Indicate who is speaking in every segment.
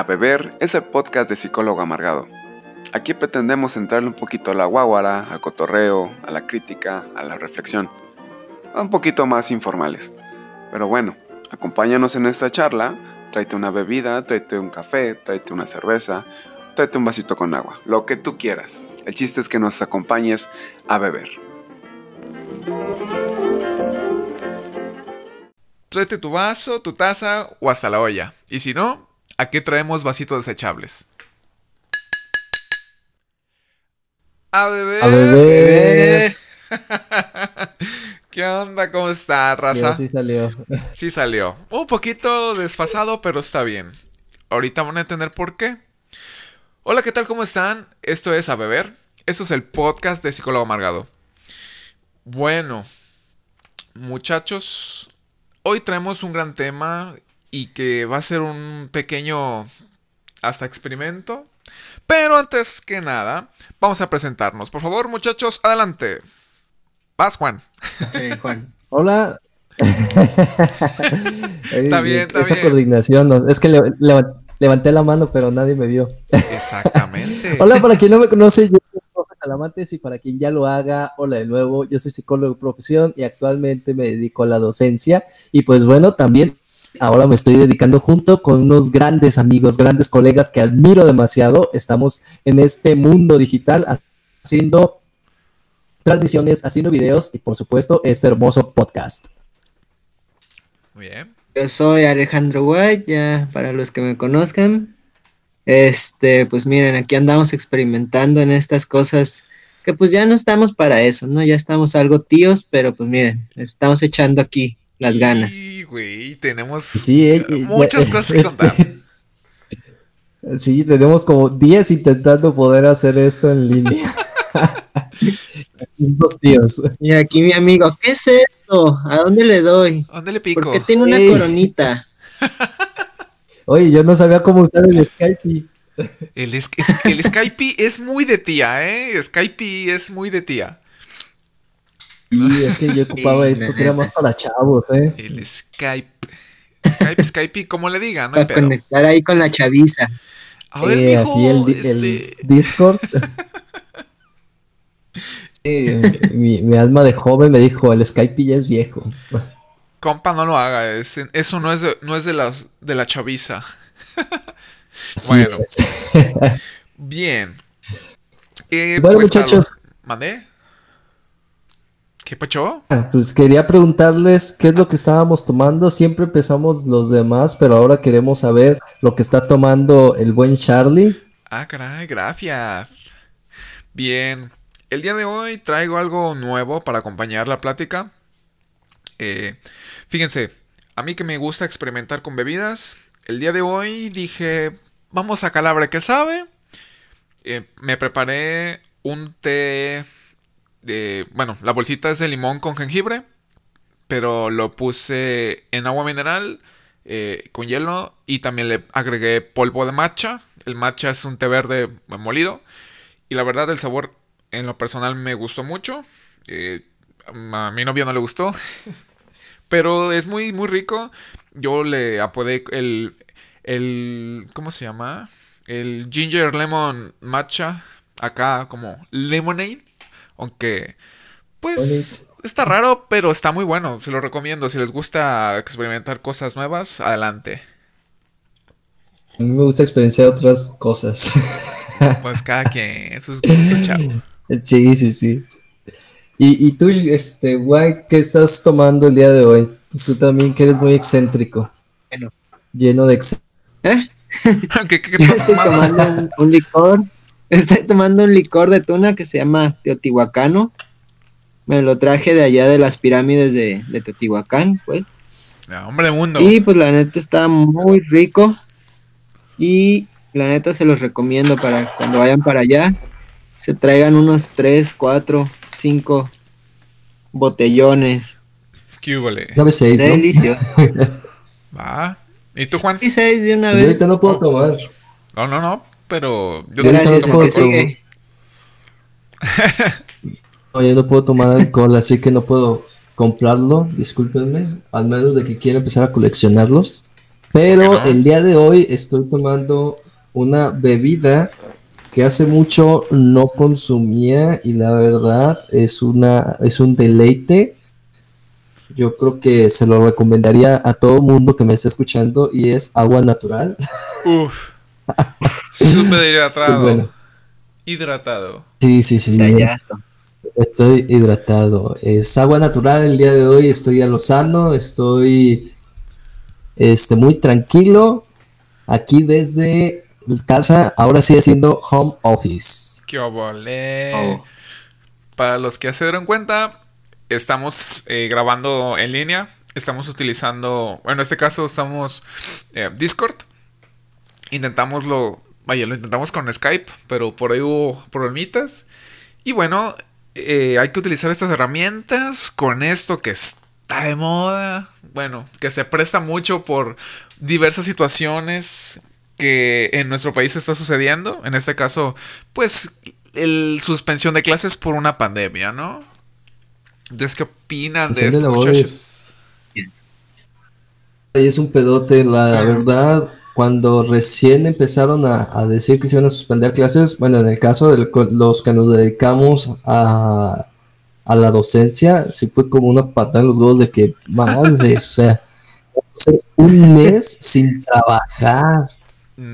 Speaker 1: A Beber es el podcast de Psicólogo Amargado. Aquí pretendemos entrarle un poquito a la guaguara, al cotorreo, a la crítica, a la reflexión. Un poquito más informales. Pero bueno, acompáñanos en esta charla, tráete una bebida, tráete un café, tráete una cerveza, tráete un vasito con agua, lo que tú quieras. El chiste es que nos acompañes a beber.
Speaker 2: Tráete tu vaso, tu taza o hasta la olla. Y si no, aquí traemos vasitos desechables. A beber.
Speaker 3: A beber.
Speaker 2: ¿Qué onda? ¿Cómo está, raza?
Speaker 3: Sí salió.
Speaker 2: Sí salió. Un poquito desfasado, pero está bien. Ahorita van a entender por qué. Hola, ¿qué tal? ¿Cómo están? Esto es A Beber. Esto es el podcast de Psicólogo Amargado. Bueno, muchachos, hoy traemos un gran tema y que va a ser un pequeño hasta experimento. Pero antes que nada, vamos a presentarnos. Por favor, muchachos, adelante. Vas, Juan.
Speaker 3: Juan. Hola.
Speaker 2: está bien, está
Speaker 3: Esa
Speaker 2: bien.
Speaker 3: coordinación, es que le, levanté la mano, pero nadie me vio.
Speaker 2: Exactamente.
Speaker 3: hola, para quien no me conoce, yo soy Jorge Calamates y para quien ya lo haga, hola de nuevo, yo soy psicólogo de profesión y actualmente me dedico a la docencia y pues bueno, también ahora me estoy dedicando junto con unos grandes amigos, grandes colegas que admiro demasiado. Estamos en este mundo digital haciendo transmisiones, haciendo videos y por supuesto este hermoso podcast.
Speaker 2: Muy bien.
Speaker 4: Yo soy Alejandro White, ya para los que me conozcan. Este, pues miren, aquí andamos experimentando en estas cosas que pues ya no estamos para eso, ¿no? Ya estamos algo tíos, pero pues miren, estamos echando aquí las ganas.
Speaker 2: Sí, güey, tenemos
Speaker 3: sí, eh,
Speaker 2: muchas eh, cosas que contar.
Speaker 3: Sí, tenemos como 10 intentando poder hacer esto en línea. Esos tíos.
Speaker 4: Y aquí mi amigo, ¿qué es esto? ¿A dónde le doy?
Speaker 2: ¿A dónde le pico?
Speaker 4: Porque tiene una Ey. coronita.
Speaker 3: Oye, yo no sabía cómo usar el Skype.
Speaker 2: El, es, es, el Skype es muy de tía, ¿eh? Skype es muy de tía.
Speaker 3: Sí, es que yo ocupaba sí, esto que era más para chavos, ¿eh?
Speaker 2: El Skype. Skype, Skype, como le digan, ¿no?
Speaker 4: Para
Speaker 2: Pero,
Speaker 4: conectar ahí con la chaviza.
Speaker 2: a ver,
Speaker 3: Eh,
Speaker 2: mijo,
Speaker 3: aquí el, di-
Speaker 2: este,
Speaker 3: el Discord. Mi, mi alma de joven me dijo, el Skype ya es viejo.
Speaker 2: Compa, no lo haga. es- eso no es de, no es de, la, de la chaviza. Bueno.
Speaker 3: es.
Speaker 2: Bien. Eh,
Speaker 3: Bueno,
Speaker 2: pues,
Speaker 3: muchachos.
Speaker 2: Carlos, ¿Mandé? ¿Qué pacho?
Speaker 3: Ah, Pues quería preguntarles qué es lo que estábamos tomando. Siempre empezamos los demás, pero ahora queremos saber lo que está tomando el buen Charlie.
Speaker 2: Ah, caray, gracias. Bien, el día de hoy traigo algo nuevo para acompañar la plática. Eh, fíjense, a mí que me gusta experimentar con bebidas, el día de hoy dije, vamos a calabre que sabe. Eh, me preparé un té bueno, la bolsita es de limón con jengibre, pero lo puse en agua mineral eh, con hielo y también le agregué polvo de matcha. El matcha es un té verde molido y la verdad el sabor en lo personal me gustó mucho. Eh, a mi novio no le gustó, pero es muy muy rico. Yo le apodé el el ¿cómo se llama? El ginger lemon matcha acá como lemonade, aunque pues está raro, pero está muy bueno. Se lo recomiendo. Si les gusta experimentar cosas nuevas, adelante.
Speaker 3: A mí me gusta experienciar otras cosas.
Speaker 2: Pues cada quien sus gustos, chavo.
Speaker 3: Sí, sí, sí. Y, y tú, este, White, ¿qué estás tomando el día de hoy? Tú también que eres muy excéntrico.
Speaker 4: Bueno.
Speaker 3: Lleno de ex-
Speaker 4: ¿Eh?
Speaker 2: ¿Qué, qué, qué
Speaker 4: Yo
Speaker 2: estás
Speaker 4: estoy
Speaker 2: tomando?
Speaker 4: tomando un, un licor. Estoy tomando un licor de tuna que se llama Teotihuacano. Me lo traje de allá de las pirámides de, de Teotihuacán, pues.
Speaker 2: Ah, hombre de mundo.
Speaker 4: Y pues la neta está muy rico. Y la neta se los recomiendo para cuando vayan para allá. Se traigan unos 3, 4, 5 botellones.
Speaker 2: ¿Qué?
Speaker 3: Nueve seis, ¿no?
Speaker 4: Delicioso.
Speaker 2: Va. ¿Y tú, Juan?
Speaker 4: Y 6 de una
Speaker 3: Yo
Speaker 4: vez.
Speaker 3: ahorita no puedo tomar.
Speaker 2: No, no, no. Pero yo
Speaker 4: Gracias,
Speaker 3: no puedo. No, yo no puedo tomar alcohol, así que no puedo comprarlo. Discúlpenme. Al menos de que quiera empezar a coleccionarlos. Pero el día de hoy estoy tomando una bebida que hace mucho no consumía y la verdad es una es un deleite. Yo creo que se lo recomendaría a todo mundo que me esté escuchando y es agua natural.
Speaker 2: Uf. Súper hidratado.
Speaker 3: Bueno.
Speaker 2: Hidratado.
Speaker 3: Sí, sí, sí.
Speaker 4: Tallazo.
Speaker 3: Estoy hidratado. Es agua natural el día de hoy. Estoy a lo sano. Estoy este, muy tranquilo. Aquí desde casa. Ahora sí haciendo home office.
Speaker 2: ¡Qué obole!
Speaker 4: Oh.
Speaker 2: Para los que se dieron cuenta, estamos eh, grabando en línea. Estamos utilizando, bueno, en este caso estamos eh, Discord. Intentamos lo, vaya, lo intentamos con Skype, pero por ahí hubo problemitas. Y bueno, eh, hay que utilizar estas herramientas con esto que está de moda. Bueno, que se presta mucho por diversas situaciones que en nuestro país está sucediendo. En este caso, pues, el suspensión de clases por una pandemia, ¿no? Entonces, ¿qué opinan de esto, muchachos?
Speaker 3: Ahí es un pedote, la verdad. Cuando recién empezaron a, decir que se iban a suspender clases, bueno, en el caso de los que nos dedicamos a, la docencia, sí fue como una patada en los huevos de que, madre, o sea, un mes sin trabajar.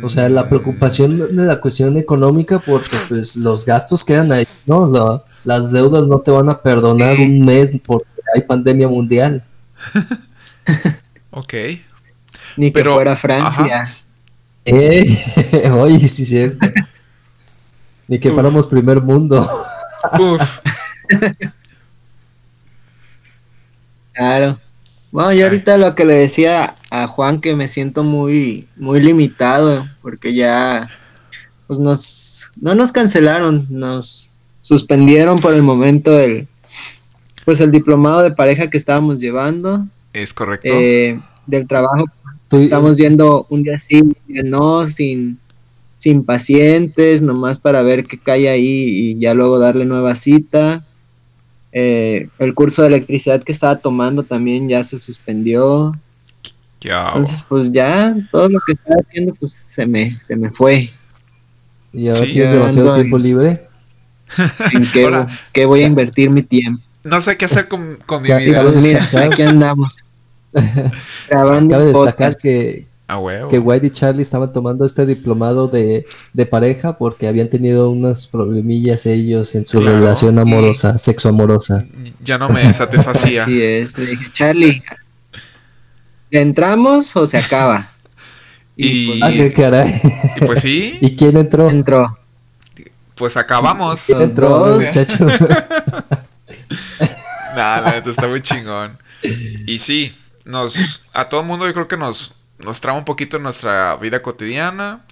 Speaker 3: O sea, la preocupación de la cuestión económica, porque pues los gastos quedan ahí, ¿no? La- las deudas no te van a perdonar un mes porque hay pandemia mundial.
Speaker 2: Ok.
Speaker 4: Ni que
Speaker 2: Pero,
Speaker 4: fuera Francia.
Speaker 3: Eh, oye, sí, cierto. Ni que
Speaker 2: Uf.
Speaker 3: fuéramos primer mundo.
Speaker 2: Uf.
Speaker 4: Claro. Bueno, y ahorita lo que le decía a Juan que me siento muy, muy limitado, porque ya pues nos no nos cancelaron, nos suspendieron por el momento el pues el diplomado de pareja que estábamos llevando,
Speaker 2: Es correcto.
Speaker 4: eh, del trabajo
Speaker 3: Tú-
Speaker 4: estamos viendo un día sí, un día no, sin, sin pacientes, nomás para ver qué cae ahí y ya luego darle nueva cita. Eh, el curso de electricidad que estaba tomando también ya se suspendió. Entonces, pues ya todo lo que estaba haciendo, pues se me, se me fue.
Speaker 3: y ahora
Speaker 2: Sí,
Speaker 3: tienes demasiado tiempo
Speaker 4: en-
Speaker 3: libre.
Speaker 4: ¿En qué, qué voy a invertir mi tiempo?
Speaker 2: No sé qué hacer con, con mi
Speaker 3: Ya-
Speaker 2: vida.
Speaker 4: Pues mira, aquí andamos. grabando
Speaker 3: Cabe destacar que, que White y Charlie estaban tomando este diplomado de, de pareja porque habían tenido unos problemillas ellos en su
Speaker 2: Claro.
Speaker 3: relación amorosa, sexo amorosa.
Speaker 2: Ya no me satisfacía.
Speaker 4: Así es. Le dije, Charlie, ¿le entramos o se acaba?
Speaker 2: Y-
Speaker 4: pues,
Speaker 3: Ah, qué caray.
Speaker 2: Y pues sí,
Speaker 3: ¿Y quién entró?
Speaker 4: entró.
Speaker 2: pues acabamos.
Speaker 3: ¿Quién entró,
Speaker 4: Dos.
Speaker 3: muchacho?
Speaker 2: Nah, la neta está muy chingón. Y sí, nos, a todo el mundo yo creo que nos, nos traba un poquito nuestra vida cotidiana.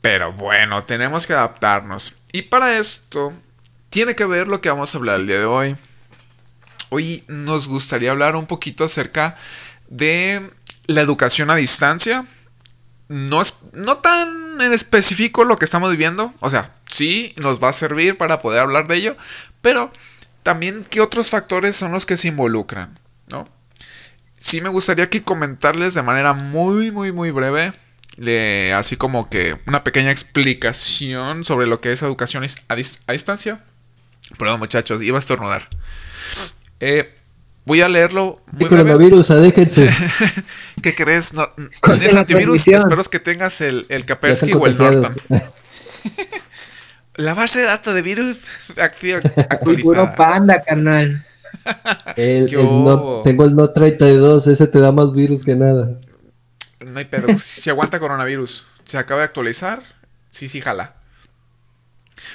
Speaker 2: Pero bueno, tenemos que adaptarnos. Y para esto, tiene que ver lo que vamos a hablar el día de hoy. Hoy nos gustaría hablar un poquito acerca de la educación a distancia. No es no tan en específico lo que estamos viviendo. O sea, sí nos va a servir para poder hablar de ello. Pero también qué otros factores son los que se involucran. Sí me gustaría que comentarles de manera muy, muy, muy breve, así como que una pequeña explicación sobre lo que es educación a, dis- a distancia. Perdón muchachos, iba a estornudar. Eh, voy a leerlo
Speaker 3: ¿Qué
Speaker 2: muy
Speaker 3: coronavirus? Déjense.
Speaker 2: ¿Qué crees? No,
Speaker 4: Corta
Speaker 2: ¿Tienes
Speaker 4: la
Speaker 2: antivirus? Espero que tengas el, el
Speaker 3: están
Speaker 2: o el. Norton. La base de datos de virus activa,
Speaker 4: puro
Speaker 2: actualizada.
Speaker 4: panda, carnal.
Speaker 3: El-
Speaker 2: ¿Qué
Speaker 3: el no- tengo el No 32, ese te da más virus que nada.
Speaker 2: No hay pedo. Si aguanta coronavirus. Se acaba de actualizar. Sí, sí, jala.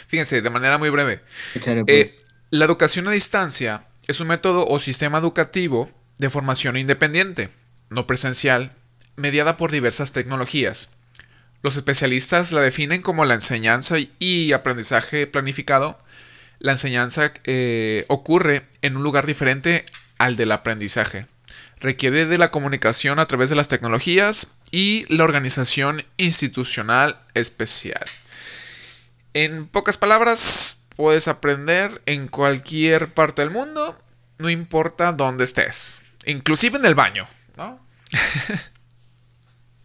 Speaker 2: Fíjense, de manera muy breve.
Speaker 4: Échale,
Speaker 2: Eh,
Speaker 4: pues.
Speaker 2: la educación a distancia es un método o sistema educativo de formación independiente, no presencial, mediada por diversas tecnologías. Los especialistas la definen como la enseñanza y aprendizaje planificado. La enseñanza eh, ocurre en un lugar diferente al del aprendizaje. Requiere de la comunicación a través de las tecnologías y la organización institucional especial. En pocas palabras, puedes aprender en cualquier parte del mundo, no importa dónde estés, inclusive en el baño, ¿no?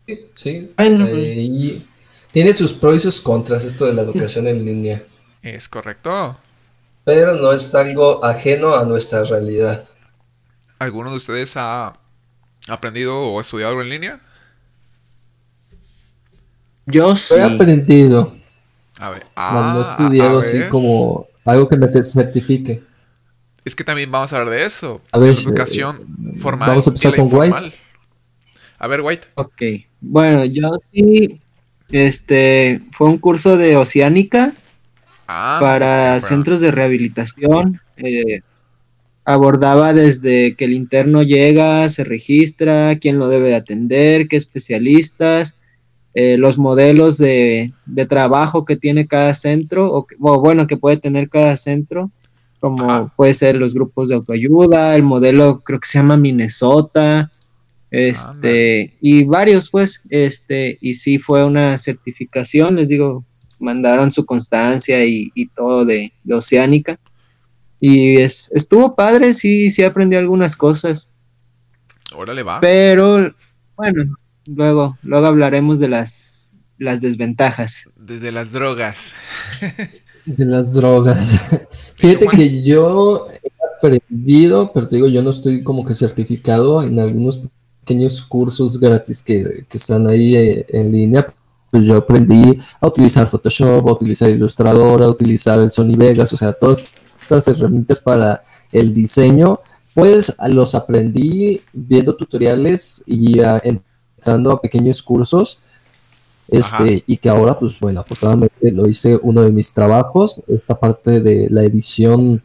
Speaker 3: sí.
Speaker 4: Bueno,
Speaker 3: eh, y tiene sus pros y sus contras esto de la educación en línea,
Speaker 2: Es correcto.
Speaker 3: Pero no es algo ajeno a nuestra realidad.
Speaker 2: ¿Alguno de ustedes ha aprendido o estudiado algo en línea?
Speaker 4: Yo sí.
Speaker 3: He aprendido,
Speaker 2: A ver.
Speaker 3: mas no he
Speaker 2: ah,
Speaker 3: estudiado así como algo que me certifique.
Speaker 2: Es que también vamos a hablar de eso.
Speaker 3: A ver,
Speaker 2: educación
Speaker 3: eh,
Speaker 2: formal.
Speaker 3: vamos a empezar con White.
Speaker 2: A ver, White.
Speaker 4: Ok. Bueno, yo sí. Este fue un curso de oceánica
Speaker 2: Ah,
Speaker 4: para centros de rehabilitación. eh, abordaba desde que el interno llega, se registra, quién lo debe de atender, qué especialistas, eh, los modelos de, de trabajo que tiene cada centro, o, que- o bueno, que puede tener cada centro, como
Speaker 2: Ajá.
Speaker 4: puede ser los grupos de autoayuda, el modelo creo que se llama Minnesota, este, y varios pues, este, y sí fue una certificación, les digo, mandaron su constancia y, y todo de, de Oceánica. Y es, estuvo padre, sí, sí aprendí algunas cosas.
Speaker 2: Órale, va.
Speaker 4: Pero bueno, luego, luego hablaremos de las, las desventajas.
Speaker 2: Desde las drogas.
Speaker 3: De las drogas. Fíjate
Speaker 2: Juan.
Speaker 3: que yo he aprendido, pero te digo, yo no estoy como que certificado en algunos pequeños cursos gratis que, que están ahí eh, en línea. Pues yo aprendí a utilizar Photoshop, a utilizar Illustrator, a utilizar el Sony Vegas, o sea, todas estas herramientas para el diseño, pues los aprendí viendo tutoriales y entrando a pequeños cursos. Este,
Speaker 2: Ajá.
Speaker 3: y que ahora, pues bueno, afortunadamente lo hice uno de mis trabajos, esta parte de la edición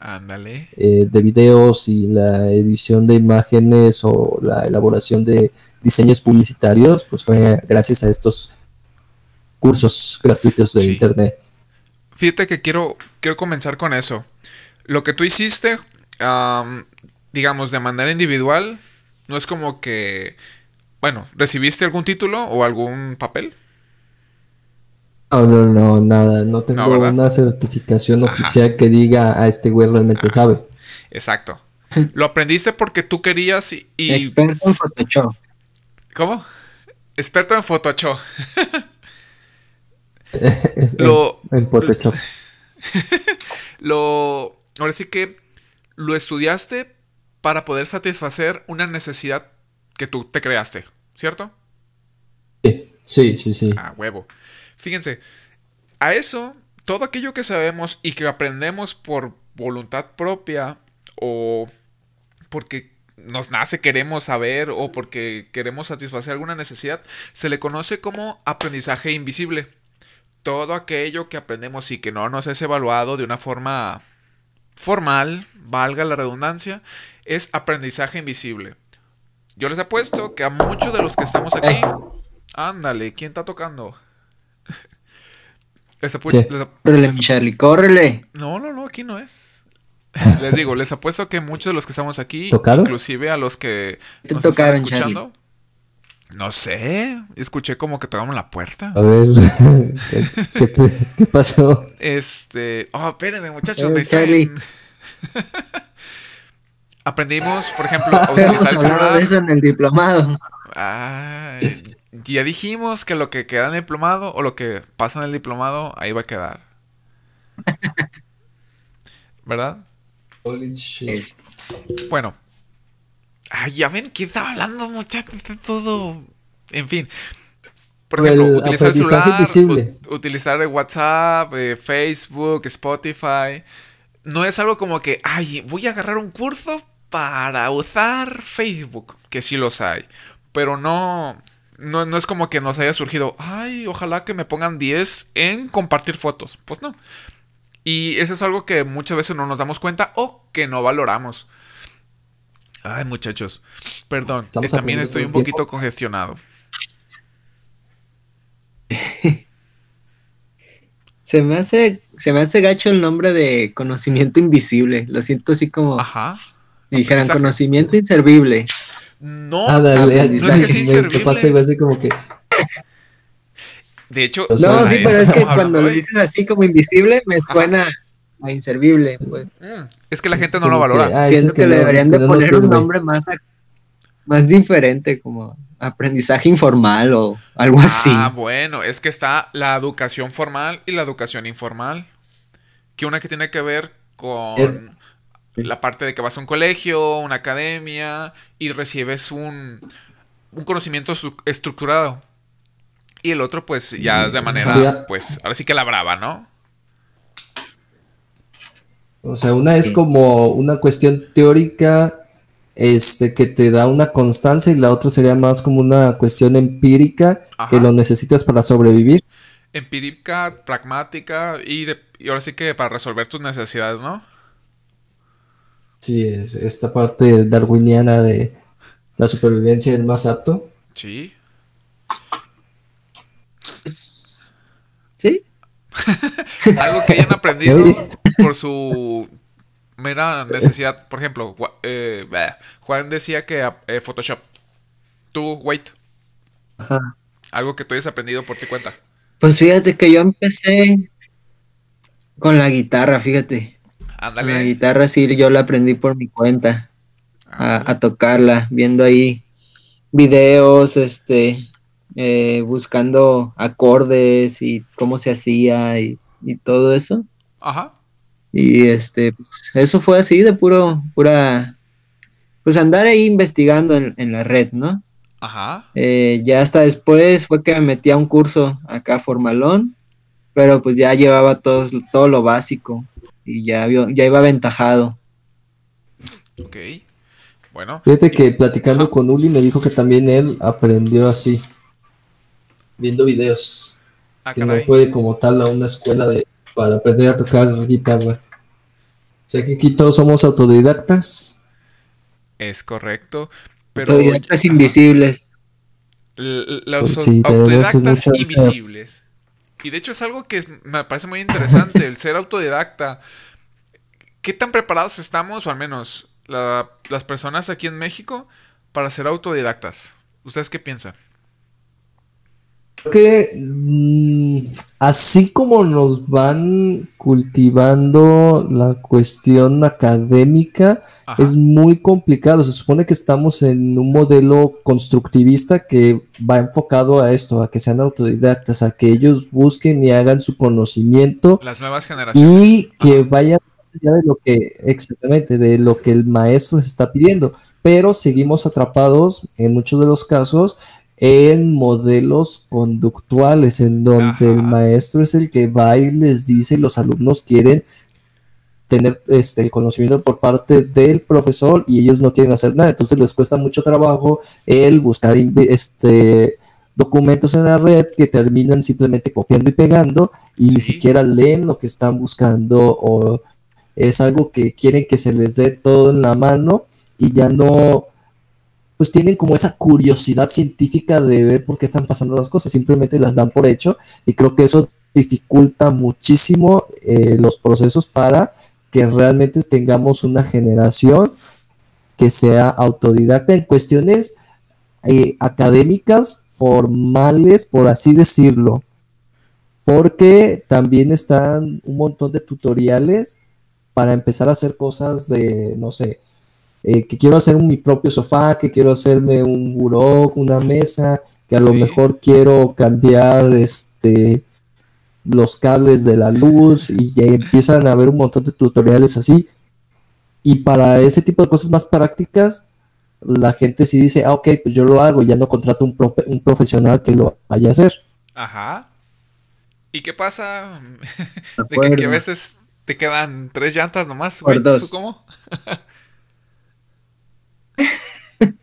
Speaker 3: eh, de videos y la edición de imágenes o la elaboración de diseños publicitarios, pues fue gracias a estos cursos gratuitos de
Speaker 2: Sí.
Speaker 3: internet.
Speaker 2: Fíjate que quiero, quiero comenzar con eso. Lo que tú hiciste, am, digamos, de manera individual, no es como que, bueno, ¿recibiste algún título o algún papel?
Speaker 3: No, no, no, nada, no tengo una certificación
Speaker 2: Ajá.
Speaker 3: oficial que diga a este güey realmente sabe.
Speaker 2: Exacto. Lo aprendiste porque tú querías y... y-
Speaker 4: Experto en Photoshop.
Speaker 2: ¿Cómo? Experto en Photoshop.
Speaker 3: Es-
Speaker 2: Lo,
Speaker 3: en, en
Speaker 2: lo, ahora sí que lo estudiaste para poder satisfacer una necesidad que tú te creaste, ¿cierto?
Speaker 3: Sí, sí, sí, sí.
Speaker 2: A huevo. Fíjense, a eso, todo aquello que sabemos y que aprendemos por voluntad propia o porque nos nace, queremos saber o porque queremos satisfacer alguna necesidad, se le conoce como aprendizaje invisible. Todo aquello que aprendemos y que no nos es evaluado de una forma formal, valga la redundancia, es aprendizaje invisible. Yo les apuesto que a muchos de los que estamos aquí, ándale, ¿quién está tocando? Les apu-
Speaker 3: ¿Qué?
Speaker 2: les ap-
Speaker 4: Córrele,
Speaker 2: les-
Speaker 4: mi Charlie, córrele.
Speaker 2: no, no, no, aquí no es. Les digo, les apuesto que muchos de los que estamos aquí,
Speaker 3: ¿Tocaron?
Speaker 2: inclusive a los que
Speaker 4: ¿Qué
Speaker 2: nos están escuchando, no sé, escuché como que tocaron la puerta.
Speaker 3: A ver, ¿qué, qué- qué pasó?
Speaker 2: Este, oh, espérenme, muchachos, me están- Aprendimos, por ejemplo, a utilizar el celular.
Speaker 4: de eso en el diplomado.
Speaker 2: Ay, ya dijimos que lo que queda en el diplomado o lo que pasa en el diplomado, ahí va a quedar. ¿Verdad?
Speaker 3: Holy shit.
Speaker 2: Bueno. Ay, ya ven que estaba hablando, muchachos. Todo. En fin. Por
Speaker 3: El
Speaker 2: ejemplo, utilizar el celular,
Speaker 3: invisible.
Speaker 2: utilizar WhatsApp, eh, Facebook, Spotify. No es algo como que, ay, voy a agarrar un curso para usar Facebook, que sí los hay. Pero no, no, no es como que nos haya surgido, ay, ojalá que me pongan 10 en compartir fotos. Pues no. Y eso es algo que muchas veces no nos damos cuenta o que no valoramos. Ay, muchachos, perdón,
Speaker 3: Estamos
Speaker 2: eh, también estoy un
Speaker 3: tiempo.
Speaker 2: poquito congestionado.
Speaker 4: Se me hace, se me hace gacho el nombre de conocimiento invisible. Lo siento así como
Speaker 2: Ajá.
Speaker 4: dijeran conocimiento inservible.
Speaker 2: No,
Speaker 3: Ah, dale,
Speaker 2: no es que sea inservible.
Speaker 3: pasa algo así como que
Speaker 2: De hecho,
Speaker 4: No, sí, pero es que cuando lo dices así como invisible, me suena a inservible. Pues.
Speaker 2: Mm, es que la
Speaker 3: es
Speaker 2: gente no lo
Speaker 3: que,
Speaker 2: valora.
Speaker 3: ah, ese
Speaker 4: Siento que, le deberían de
Speaker 3: que
Speaker 4: poner un nombre más, más diferente, como aprendizaje informal o algo así.
Speaker 2: Ah, bueno, es que está la educación formal y la educación informal. Que una que tiene que ver con
Speaker 3: Eh,
Speaker 2: la parte de que vas a un colegio, una academia y recibes un, un conocimiento estru- estructurado. Y el otro, pues, ya de manera, pues, ahora sí que la brava, ¿no?
Speaker 3: O sea, una es como una cuestión teórica este, que te da una constancia y la otra sería más como una cuestión empírica
Speaker 2: Ajá.
Speaker 3: que lo necesitas para sobrevivir.
Speaker 2: Empírica, pragmática y, de- y ahora sí que para resolver tus necesidades, ¿no?
Speaker 3: Sí, es esta parte darwiniana de la supervivencia del más apto.
Speaker 2: Sí.
Speaker 4: Sí,
Speaker 2: Algo que hayan aprendido por su mera necesidad. Por ejemplo, eh, Juan decía que eh, Photoshop. Tú, wait.
Speaker 4: Ajá.
Speaker 2: Algo que tú hayas aprendido por tu cuenta.
Speaker 4: Pues fíjate que yo empecé con la guitarra, fíjate. La
Speaker 2: Ándale.
Speaker 4: guitarra sí, yo la aprendí por mi cuenta
Speaker 2: Ah,
Speaker 4: a, a tocarla, viendo ahí videos, este, eh, buscando acordes y cómo se hacía y, y todo eso.
Speaker 2: Ajá.
Speaker 4: Y este, pues, eso fue así de puro, pura, pues andar ahí investigando en, en la red, ¿no?
Speaker 2: Ajá.
Speaker 4: Eh, ya hasta después fue que me metí a un curso acá formalón, pero pues ya llevaba todo, todo lo básico y ya, ya iba aventajado.
Speaker 2: Ok. Bueno.
Speaker 3: Fíjate que platicando con Uli me dijo que también él aprendió así, viendo videos,
Speaker 2: Ah,
Speaker 3: que no
Speaker 2: caray.
Speaker 3: fue como tal a una escuela de, para aprender a tocar guitarra. O sea que aquí todos somos autodidactas.
Speaker 2: Es correcto. Pero
Speaker 4: Autodidactas invisibles.
Speaker 2: los
Speaker 3: Pues sí,
Speaker 2: autodidactas invisibles. Y de hecho es algo que me parece muy interesante, el ser autodidacta. ¿Qué tan preparados estamos, o al menos la- las personas aquí en México, para ser autodidactas? ¿Ustedes qué piensan?
Speaker 3: Creo que mm, así como nos van cultivando la cuestión académica,
Speaker 2: Ajá.
Speaker 3: es muy complicado. Se supone que estamos en un modelo constructivista que va enfocado a esto, a que sean autodidactas, a que ellos busquen y hagan su conocimiento
Speaker 2: Las nuevas generaciones.
Speaker 3: y que vayan más allá de lo que exactamente de lo que el maestro les está pidiendo pero seguimos atrapados en muchos de los casos en modelos conductuales en donde
Speaker 2: Ajá.
Speaker 3: el maestro es el que va y les dice y los alumnos quieren tener este el conocimiento por parte del profesor y ellos no quieren hacer nada entonces les cuesta mucho trabajo el buscar este documentos en la red que terminan simplemente copiando y pegando y ni siquiera leen lo que están buscando o es algo que quieren que se les dé todo en la mano y ya no pues tienen como esa curiosidad científica de ver por qué están pasando las cosas, simplemente las dan por hecho y creo que eso dificulta muchísimo eh, los procesos para que realmente tengamos una generación que sea autodidacta en cuestiones eh, académicas, formales, por así decirlo. Porque también están un montón de tutoriales para empezar a hacer cosas de, no sé, eh, que quiero hacer mi propio sofá, que quiero hacerme un buró, una mesa, que a lo
Speaker 2: Sí.
Speaker 3: mejor quiero cambiar este los cables de la luz y ya empiezan a haber un montón de tutoriales así. Y para ese tipo de cosas más prácticas, la gente sí dice, ah, ok, pues yo lo hago, ya no contrato un, profe- un profesional que lo vaya a hacer.
Speaker 2: Ajá. ¿Y qué pasa?
Speaker 4: De
Speaker 2: De que, que a veces te quedan tres llantas nomás. güey.
Speaker 4: Por
Speaker 2: ¿Tú
Speaker 4: dos.
Speaker 2: cómo?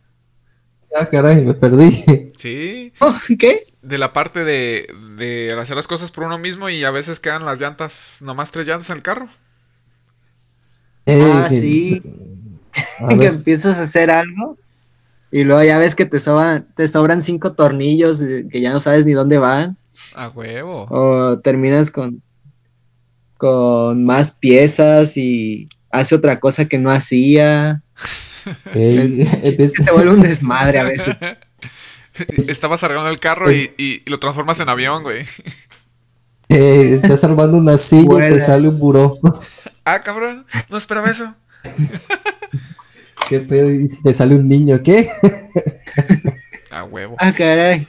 Speaker 3: Ah, caray, me perdí.
Speaker 2: Sí.
Speaker 4: Oh, ¿Qué?
Speaker 2: De la parte de, de hacer las cosas por uno mismo y a veces quedan las llantas, nomás tres llantas en el carro.
Speaker 4: Ah,
Speaker 3: Eh,
Speaker 4: sí.
Speaker 3: A
Speaker 4: que empiezas a hacer algo y luego ya ves que te sobran, te sobran cinco tornillos que ya no sabes ni dónde van
Speaker 2: A huevo.
Speaker 4: o terminas con con más piezas y hace otra cosa que no hacía.
Speaker 3: Eh,
Speaker 4: Es que se vuelve un desmadre a veces.
Speaker 2: Estabas arreglando el carro y, y- y lo transformas en avión, güey.
Speaker 3: eh, estás armando una silla y
Speaker 4: Vuela.
Speaker 3: te sale un buró.
Speaker 2: Ah, cabrón. No esperaba eso.
Speaker 3: ¿Qué pedo? Y si te sale un niño, ¿qué?
Speaker 2: A huevo.
Speaker 4: Ah, caray.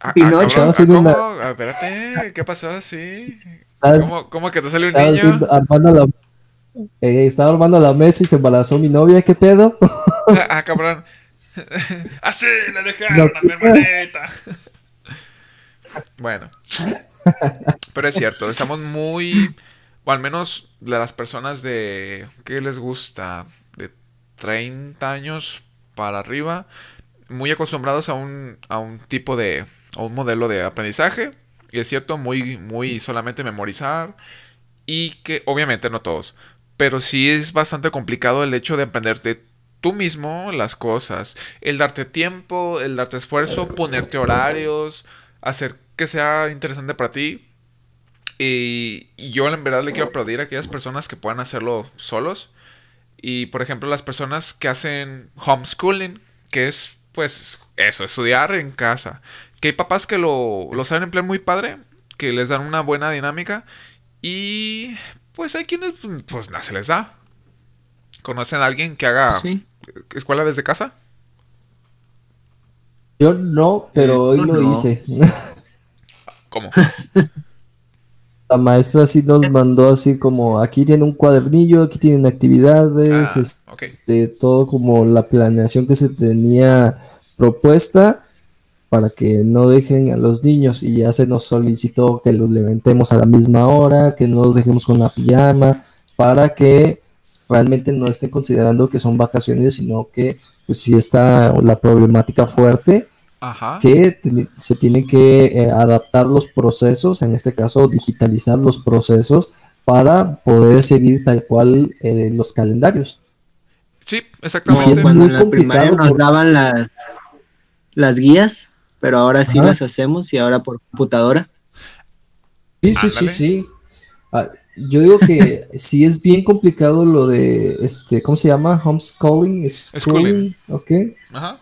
Speaker 2: Ah, ah,
Speaker 4: Pinocho.
Speaker 2: cabrón, ah,
Speaker 3: haciendo
Speaker 2: ¿Cómo?
Speaker 3: una-
Speaker 2: Espérate, ¿qué pasó así?
Speaker 3: ¿Sabes?
Speaker 2: ¿Cómo, cómo que te salió un niño?
Speaker 3: haciendo- armando la, eh, estaba armando la mesa y se embarazó mi novia, ¿qué pedo?
Speaker 2: Ah, ah, cabrón. Así le dejaron
Speaker 3: No.
Speaker 2: a mi hermanita. bueno. Pero es cierto, estamos muy. O al menos de las personas de. ¿Qué les gusta? De 30 años para arriba. Muy acostumbrados a un, a un tipo de. a un modelo de aprendizaje. Y es cierto, muy, muy solamente memorizar. Y que obviamente no todos. Pero sí es bastante complicado el hecho de aprenderte tú mismo las cosas. El darte tiempo, el darte esfuerzo, ponerte horarios, hacer que sea interesante para ti. Y, y yo en verdad le quiero aplaudir a aquellas personas que puedan hacerlo solos. Y por ejemplo las personas que hacen homeschooling, que es pues eso, estudiar en casa. Que hay papás que lo, lo saben emplear muy padre, que les dan una buena dinámica. Y pues hay quienes pues nada se les da. ¿Conocen a alguien que haga
Speaker 4: Sí.
Speaker 2: escuela desde casa?
Speaker 3: Yo no, pero hoy lo
Speaker 4: no.
Speaker 3: hice.
Speaker 2: ¿Cómo?
Speaker 3: La maestra sí nos mandó así como, aquí tiene un cuadernillo, aquí tienen actividades,
Speaker 2: Ah,
Speaker 3: este, todo como la planeación que se tenía propuesta para que no dejen a los niños y ya se nos solicitó que los levantemos a la misma hora, que no los dejemos con la pijama, para que realmente no estén considerando que son vacaciones, sino que pues sí está la problemática fuerte
Speaker 2: Ajá.
Speaker 3: que se tienen que eh, adaptar los procesos, en este caso digitalizar los procesos para poder seguir tal cual eh, los calendarios.
Speaker 2: Sí,
Speaker 3: Y
Speaker 2: exactamente.
Speaker 3: es muy
Speaker 4: en la primaria
Speaker 3: complicado
Speaker 4: nos
Speaker 3: por-
Speaker 4: daban las, las guías, pero ahora sí
Speaker 3: Ajá.
Speaker 4: las hacemos y ahora por computadora.
Speaker 3: Sí, sí, sí,
Speaker 2: Ándale.
Speaker 3: sí. Ah, yo digo que sí es bien complicado lo de, este, ¿cómo se llama? Homeschooling, schooling, ok.
Speaker 2: Ajá.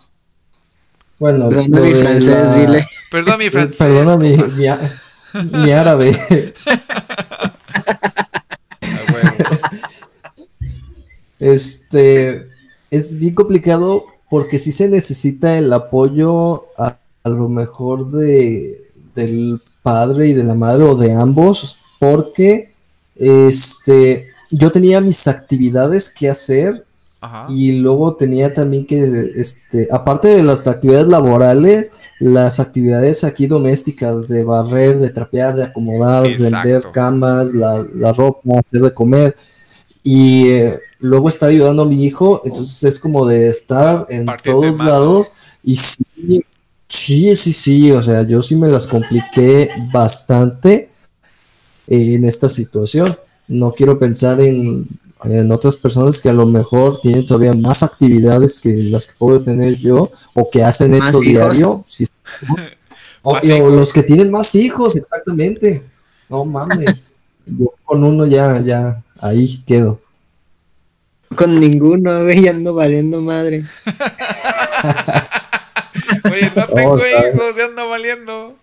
Speaker 3: Bueno,
Speaker 4: Perdón, mi francés,
Speaker 3: la-
Speaker 4: dile.
Speaker 2: Perdón mi francés.
Speaker 3: Perdona mi, mi, a- mi árabe.
Speaker 2: Ah.
Speaker 3: Este es bien complicado porque sí se necesita el apoyo a, a lo mejor de del padre y de la madre o de ambos, porque este yo tenía mis actividades que hacer
Speaker 2: Ajá.
Speaker 3: y luego tenía también que este aparte de las actividades laborales, las actividades aquí domésticas de barrer, de trapear, de acomodar,
Speaker 2: Exacto.
Speaker 3: vender camas, la, la ropa, hacer de comer y eh, luego estar ayudando a mi hijo, entonces es como de estar en todos lados y sí, sí, sí, sí, o sea, yo sí me las compliqué bastante en esta situación. No quiero pensar en, en otras personas que a lo mejor tienen todavía más actividades que las que puedo tener yo o que hacen esto
Speaker 4: hijos.
Speaker 3: diario. sí. o, los que tienen más hijos, exactamente. No mames. Yo con uno ya, ya, ahí quedo.
Speaker 4: Con ninguno, güey, ando valiendo madre.
Speaker 2: Oye, no tengo
Speaker 3: está-
Speaker 2: hijos, ya ando valiendo.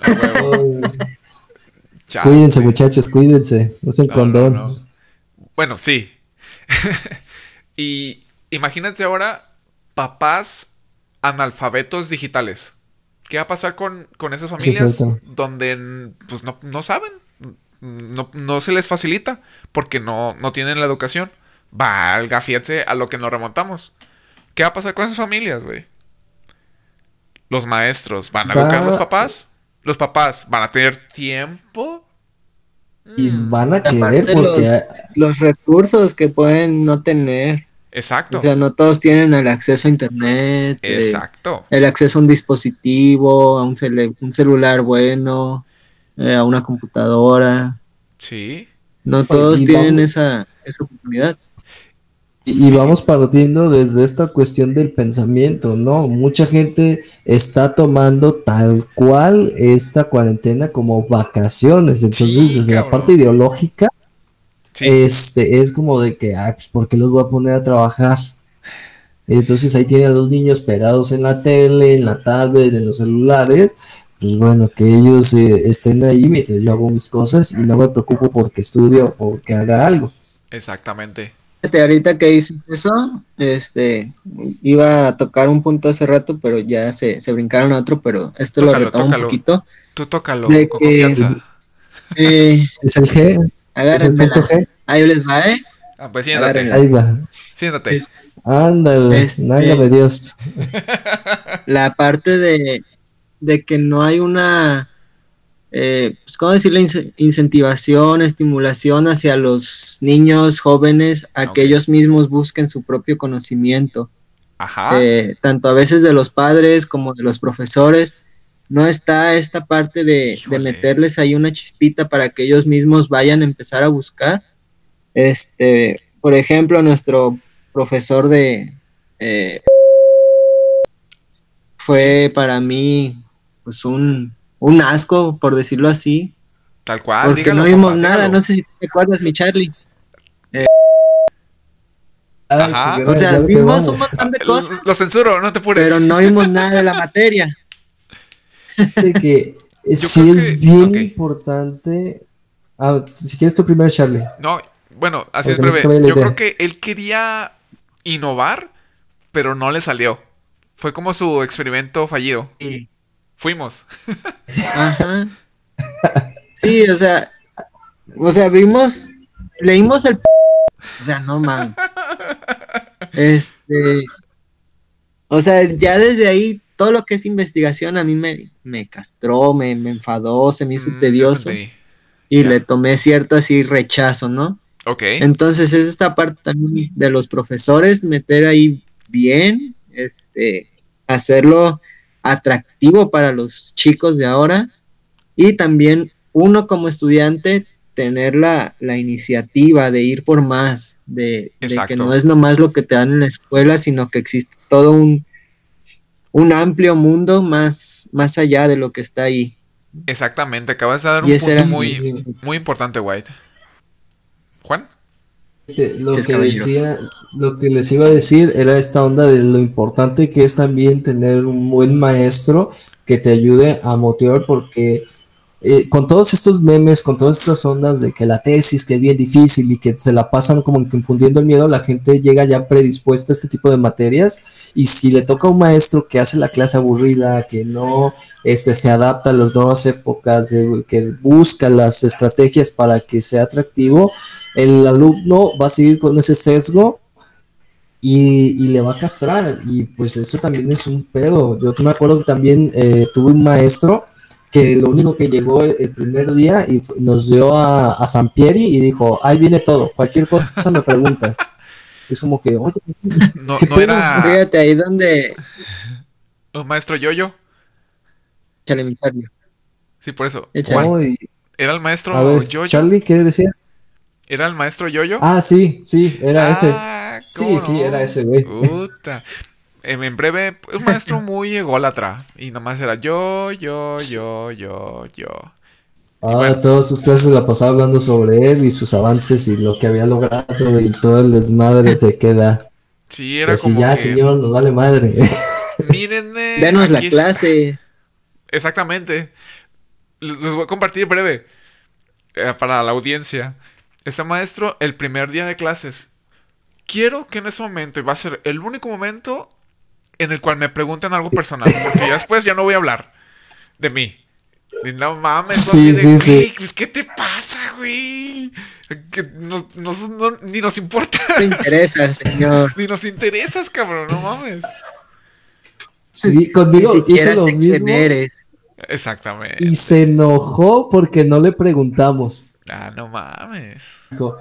Speaker 3: Cuídense, muchachos, cuídense. Usen
Speaker 2: No, no,
Speaker 3: condón.
Speaker 2: no. Bueno, sí. y imagínate ahora papás analfabetos digitales. ¿Qué va a pasar con, con esas familias donde pues, no, no saben? No, no se les facilita porque no, no tienen la educación. Valga, fíjense a lo que nos remontamos. ¿Qué va a pasar con esas familias, güey? Los maestros van a
Speaker 3: Está-
Speaker 2: educar a los papás. Los papás van a tener tiempo.
Speaker 3: Y
Speaker 2: Mm,
Speaker 3: van a querer porque
Speaker 4: los, los recursos que pueden no tener.
Speaker 2: Exacto.
Speaker 4: O sea, no todos tienen el acceso a internet, eh,
Speaker 2: Exacto.
Speaker 4: el acceso a un dispositivo, a un, cele- un celular bueno, eh, a una computadora.
Speaker 2: Sí.
Speaker 4: No todos tienen esa, esa oportunidad.
Speaker 3: Y y vamos partiendo desde esta cuestión del pensamiento, ¿no? Mucha gente está tomando tal cual esta cuarentena como vacaciones. Entonces,
Speaker 2: Sí,
Speaker 3: desde la parte ideológica,
Speaker 2: Sí.
Speaker 3: este, es como de que, ay, pues, ¿por qué los voy a poner a trabajar? Entonces ahí tienen a los niños pegados en la tele, en la tablet, en los celulares. Pues bueno, que ellos eh, estén ahí mientras yo hago mis cosas y no me preocupo porque estudio o porque haga algo.
Speaker 2: Exactamente.
Speaker 4: Fíjate, ahorita que dices eso, este, iba a tocar un punto hace rato, pero ya se, se brincaron a otro, pero esto lo
Speaker 2: Tócalo,
Speaker 4: retomo un poquito.
Speaker 2: Tú tócalo
Speaker 4: De
Speaker 2: con
Speaker 4: que-
Speaker 2: confianza.
Speaker 4: Eh,
Speaker 3: Es el G, es el
Speaker 4: agárrenmela.
Speaker 3: punto G.
Speaker 4: Ahí les va, ¿eh?
Speaker 2: Ah, pues siéntate.
Speaker 4: agárrenla.
Speaker 3: Ahí va.
Speaker 2: Siéntate.
Speaker 3: Ándale,
Speaker 4: Este-
Speaker 3: nágame Dios.
Speaker 4: la parte de, de que no hay una, eh, pues, ¿cómo decirle? Ince- Incentivación, estimulación hacia los niños jóvenes a
Speaker 2: Ok.
Speaker 4: que ellos mismos busquen su propio conocimiento,
Speaker 2: Ajá.
Speaker 4: eh, tanto a veces de los padres como de los profesores. No está esta parte de, meterles ahí una chispita para que ellos mismos vayan a empezar a buscar. Este, por ejemplo, nuestro profesor de eh, fue para mí pues un, un asco, por decirlo así,
Speaker 2: Tal cual.
Speaker 4: porque
Speaker 2: dígalo,
Speaker 4: no vimos
Speaker 2: compa,
Speaker 4: nada,
Speaker 2: dígalo.
Speaker 4: no sé si te acuerdas, mi Charlie.
Speaker 3: Ay,
Speaker 2: Ajá.
Speaker 3: qué
Speaker 4: O sea, vimos un montón de cosas,
Speaker 2: lo censuro, no te apures.
Speaker 4: pero no vimos nada de la materia.
Speaker 3: de que eh, sí es
Speaker 2: que-
Speaker 3: bien importante. Ah, si quieres tu primero, Charlie.
Speaker 2: No, bueno, así es
Speaker 3: Porque
Speaker 2: breve. Yo
Speaker 3: idea.
Speaker 2: creo que él quería innovar, pero no le salió. Fue como su experimento fallido.
Speaker 4: Sí.
Speaker 2: Fuimos.
Speaker 4: Ajá. Sí, o sea, o sea, vimos, leímos el, o sea, no mames. Este, o sea, ya desde ahí todo lo que es investigación a mí me, me castró, me, me enfadó, se me hizo
Speaker 2: Mm,
Speaker 4: tedioso y le tomé cierto así rechazo, ¿no?
Speaker 2: Ok.
Speaker 4: Entonces es esta parte también de los profesores, meter ahí bien, este, hacerlo atractivo para los chicos de ahora y también uno como estudiante tener la, la iniciativa de ir por más, de, de que no es nomás lo que te dan en la escuela, sino que existe todo un, un amplio mundo más, más allá de lo que está ahí.
Speaker 2: Exactamente. Acabas de dar
Speaker 4: Y
Speaker 2: un punto muy, muy importante, White. Juan.
Speaker 3: Te- Lo que decía, lo que les iba a decir era esta onda de lo importante que es también tener un buen maestro que te ayude a motivar porque eh, con todos estos memes, con todas estas ondas de que la tesis que es bien difícil y que se la pasan como infundiendo el miedo, la gente llega ya predispuesta a este tipo de materias y si le toca a un maestro que hace la clase aburrida, que no este, se adapta a las nuevas épocas, de- que busca las estrategias para que sea atractivo, el alumno va a seguir con ese sesgo y, y le va a castrar. Y pues eso también es un pedo. Yo me acuerdo que también eh, tuve un maestro que lo único que llegó el, el primer día y nos dio a, a San Pieri y dijo, ahí viene todo, cualquier cosa me pregunta. Es como que, oye,
Speaker 2: No,
Speaker 3: ¿Qué
Speaker 2: no era
Speaker 4: Fíjate ahí donde...
Speaker 2: un maestro Yoyo.
Speaker 4: Échale.
Speaker 2: Sí, por eso. Juan, ¿Era el maestro
Speaker 3: a ver,
Speaker 2: Yoyo?
Speaker 3: Charlie, ¿qué decías?
Speaker 2: ¿Era el maestro Yoyo?
Speaker 3: Ah, sí, sí, era ese.
Speaker 2: Ah,
Speaker 3: Sí,
Speaker 2: ¿cómo
Speaker 3: sí,
Speaker 2: no?
Speaker 3: era ese, güey.
Speaker 2: Puta. En breve, un maestro muy ególatra. Y nomás era yo, yo, yo, yo, yo.
Speaker 3: Ah,
Speaker 2: bueno.
Speaker 3: todos ustedes se la pasaban hablando sobre él y sus avances y lo que había logrado y todo el desmadre de queda.
Speaker 2: Sí, era
Speaker 3: Así
Speaker 2: como
Speaker 3: ya,
Speaker 2: que,
Speaker 3: señor, nos vale madre.
Speaker 2: mírenme.
Speaker 4: Denos la clase.
Speaker 2: Exactamente. Les les voy a compartir breve eh, para la audiencia. Este maestro, el primer día de clases, quiero que en ese momento, y va a ser el único momento en el cual me pregunten algo personal, porque ya después ya no voy a hablar de mí. No mames,
Speaker 3: Sí,
Speaker 2: así de,
Speaker 3: sí, sí.
Speaker 2: "Güey, pues, ¿qué te pasa, güey? Que nos- nos- no- ni nos importa,
Speaker 4: te interesa, señor.
Speaker 2: ni nos interesas, cabrón, no mames.
Speaker 3: Sí, conmigo hizo lo
Speaker 4: sé
Speaker 3: mismo
Speaker 4: quién eres.
Speaker 2: Exactamente.
Speaker 3: y se enojó porque no le preguntamos.
Speaker 2: Ah, no mames.
Speaker 3: Dijo,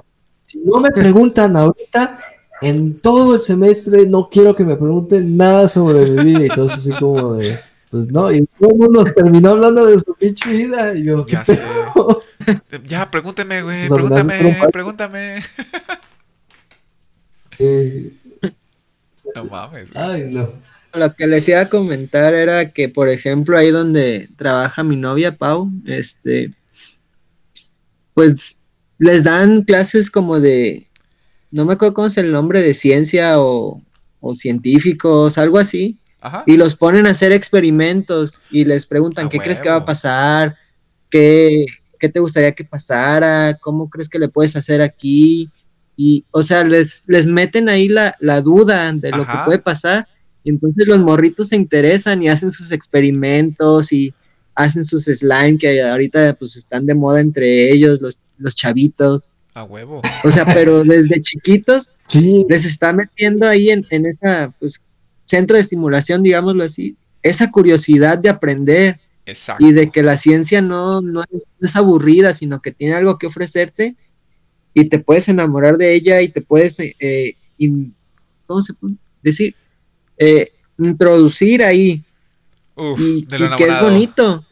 Speaker 3: si no me preguntan ahorita, en todo el semestre no quiero que me pregunten nada sobre mi vida. Y todo así como de, pues no, y todo el mundo terminó hablando de su pinche vida. Y yo, ¿qué
Speaker 2: Ya sé. Ya, pregúntame, güey, pregúntame, pregúntame.
Speaker 3: Eh,
Speaker 2: No mames. güey.
Speaker 3: ay, no.
Speaker 4: Lo que les iba a comentar era que, por ejemplo, ahí donde trabaja mi novia Pau, este, pues les dan clases como de, no me acuerdo cómo es el nombre de ciencia o, o científicos, algo así,
Speaker 2: Ajá.
Speaker 4: y los ponen a hacer experimentos y les preguntan qué crees que va a pasar, qué, qué te gustaría que pasara, cómo crees que le puedes hacer aquí. y, o sea, les, les meten ahí la, la duda de lo
Speaker 2: Ajá.
Speaker 4: que puede pasar. Y entonces los morritos se interesan y hacen sus experimentos y hacen sus slime que ahorita pues están de moda entre ellos, los, los chavitos.
Speaker 2: A huevo.
Speaker 4: O sea, pero desde chiquitos
Speaker 3: Sí,
Speaker 4: les está metiendo ahí en, en esa pues, centro de estimulación, digámoslo así, esa curiosidad de aprender
Speaker 2: Exacto.
Speaker 4: y de que la ciencia no, no, es- aburrida, sino que tiene algo que ofrecerte y te puedes enamorar de ella y te puedes, eh, in- ¿cómo se puede decir? Eh, introducir ahí
Speaker 2: Uf,
Speaker 4: y,
Speaker 2: de lo
Speaker 4: y que es bonito.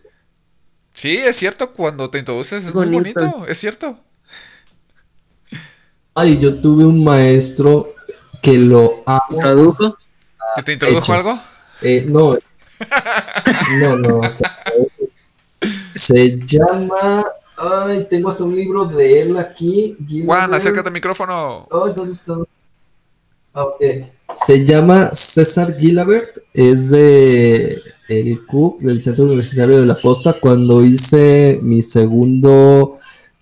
Speaker 2: Sí, es cierto, cuando te introduces es, muy
Speaker 4: bonito.
Speaker 2: bonito, es cierto.
Speaker 3: Ay, yo tuve un maestro que lo amo.
Speaker 4: Introdujo.
Speaker 2: ¿Que ¿Te introdujo
Speaker 3: hecho.
Speaker 2: algo?
Speaker 3: Eh, no, no, no. Se, se llama. Ay, tengo hasta un libro de él aquí.
Speaker 2: Juan, acércate al micrófono.
Speaker 3: Ay, ¿dónde está? Ah, ok. Se llama César Gilabert, es de el CUC, del Centro Universitario de la Costa, cuando hice mi segundo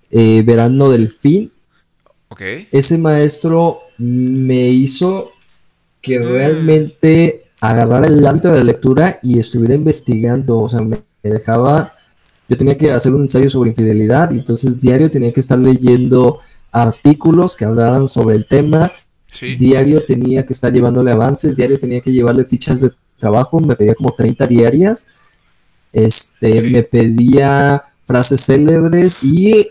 Speaker 3: eh, verano del fin.
Speaker 2: Ok.
Speaker 3: Ese maestro me hizo que
Speaker 2: Mm.
Speaker 3: realmente agarrara el hábito de la lectura y estuviera investigando, o sea, me, me dejaba, yo tenía que hacer un ensayo sobre infidelidad y entonces diario tenía que estar leyendo artículos que hablaran sobre el tema,
Speaker 2: Sí.
Speaker 3: diario tenía que estar llevándole avances, diario tenía que llevarle fichas de trabajo, me pedía como 30 diarias, este,
Speaker 2: Sí.
Speaker 3: me pedía frases célebres y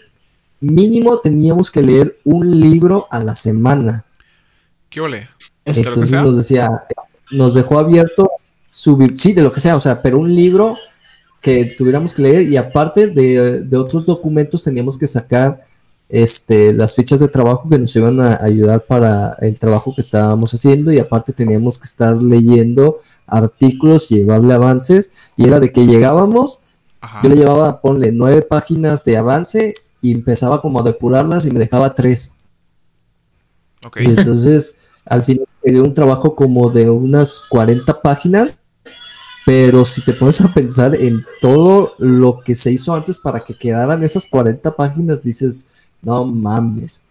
Speaker 3: mínimo teníamos que leer un libro a la semana.
Speaker 2: ¿Qué ole?
Speaker 4: Es-
Speaker 2: ¿De lo
Speaker 3: nos decía, nos dejó abierto su, sí, de lo que sea, o sea, pero un libro que tuviéramos que leer y aparte de, de otros documentos teníamos que sacar este, las fichas de trabajo que nos iban a ayudar para el trabajo que estábamos haciendo y aparte teníamos que estar leyendo artículos y llevarle avances y era de que llegábamos,
Speaker 2: Ajá.
Speaker 3: yo le llevaba, ponle nueve páginas de avance y empezaba como a depurarlas y me dejaba tres.
Speaker 2: Ok.
Speaker 3: Y entonces, al final me dio un trabajo como de unas 40 páginas, pero si te pones a pensar en todo lo que se hizo antes para que quedaran esas 40 páginas, dices, no mames.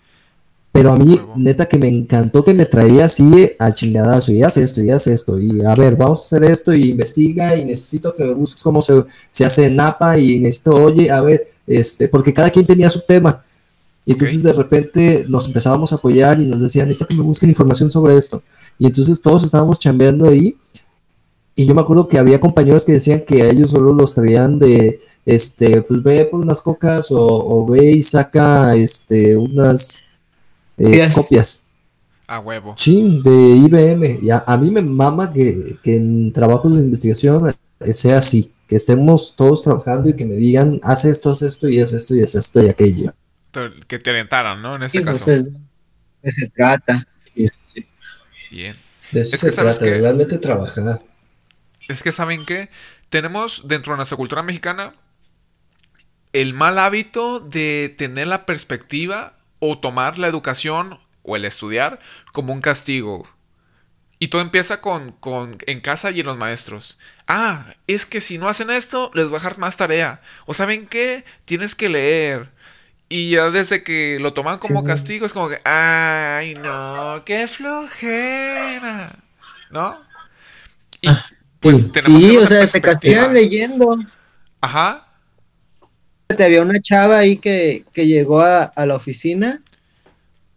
Speaker 3: Pero a mí, neta, que me encantó que me traía así al chingadazo, y haz esto, y haz esto, y a ver, vamos a hacer esto, y investiga, y necesito que me busques cómo se, se hace Napa, y necesito, oye, a ver, este, porque cada quien tenía su tema. Y entonces de repente nos empezábamos a apoyar y nos decían, necesito que me busquen información sobre esto. Y entonces todos estábamos chambeando ahí. Y yo me acuerdo que había compañeros que decían que a ellos solo los traían de, este, pues ve por unas cocas o, o ve y saca, este, unas eh,
Speaker 4: Copias.
Speaker 3: copias.
Speaker 2: A huevo.
Speaker 3: Sí, de IBM. Y a, a mí me mama que, que en trabajos de investigación eh, sea así, que estemos todos trabajando y que me digan, haz esto, haz esto y haz esto y haz esto y aquello.
Speaker 2: Que te orientaran, ¿no? En este
Speaker 4: Sí,
Speaker 2: caso.
Speaker 4: pues, es- de se trata.
Speaker 3: Sí,
Speaker 2: Bien.
Speaker 3: de eso
Speaker 2: Es
Speaker 3: se
Speaker 2: que, ¿sabes
Speaker 3: trata, de
Speaker 2: qué?
Speaker 3: realmente trabajar.
Speaker 2: Es que, ¿saben qué? Tenemos dentro de nuestra cultura mexicana el mal hábito de tener la perspectiva o tomar la educación o el estudiar como un castigo. Y todo empieza con, con en casa y en los maestros. Ah, es que si no hacen esto, les voy a dejar más tarea. O saben qué, tienes que leer. Y ya desde que lo toman como
Speaker 3: Sí.
Speaker 2: castigo es como que, ay no, qué flojera. ¿No? Y pues
Speaker 3: Sí.
Speaker 2: tenemos que
Speaker 4: Sí,
Speaker 2: ver
Speaker 4: o sea, te
Speaker 2: perspectiva.
Speaker 4: castigan leyendo.
Speaker 2: Ajá.
Speaker 4: Te había una chava ahí que, que llegó a, a la oficina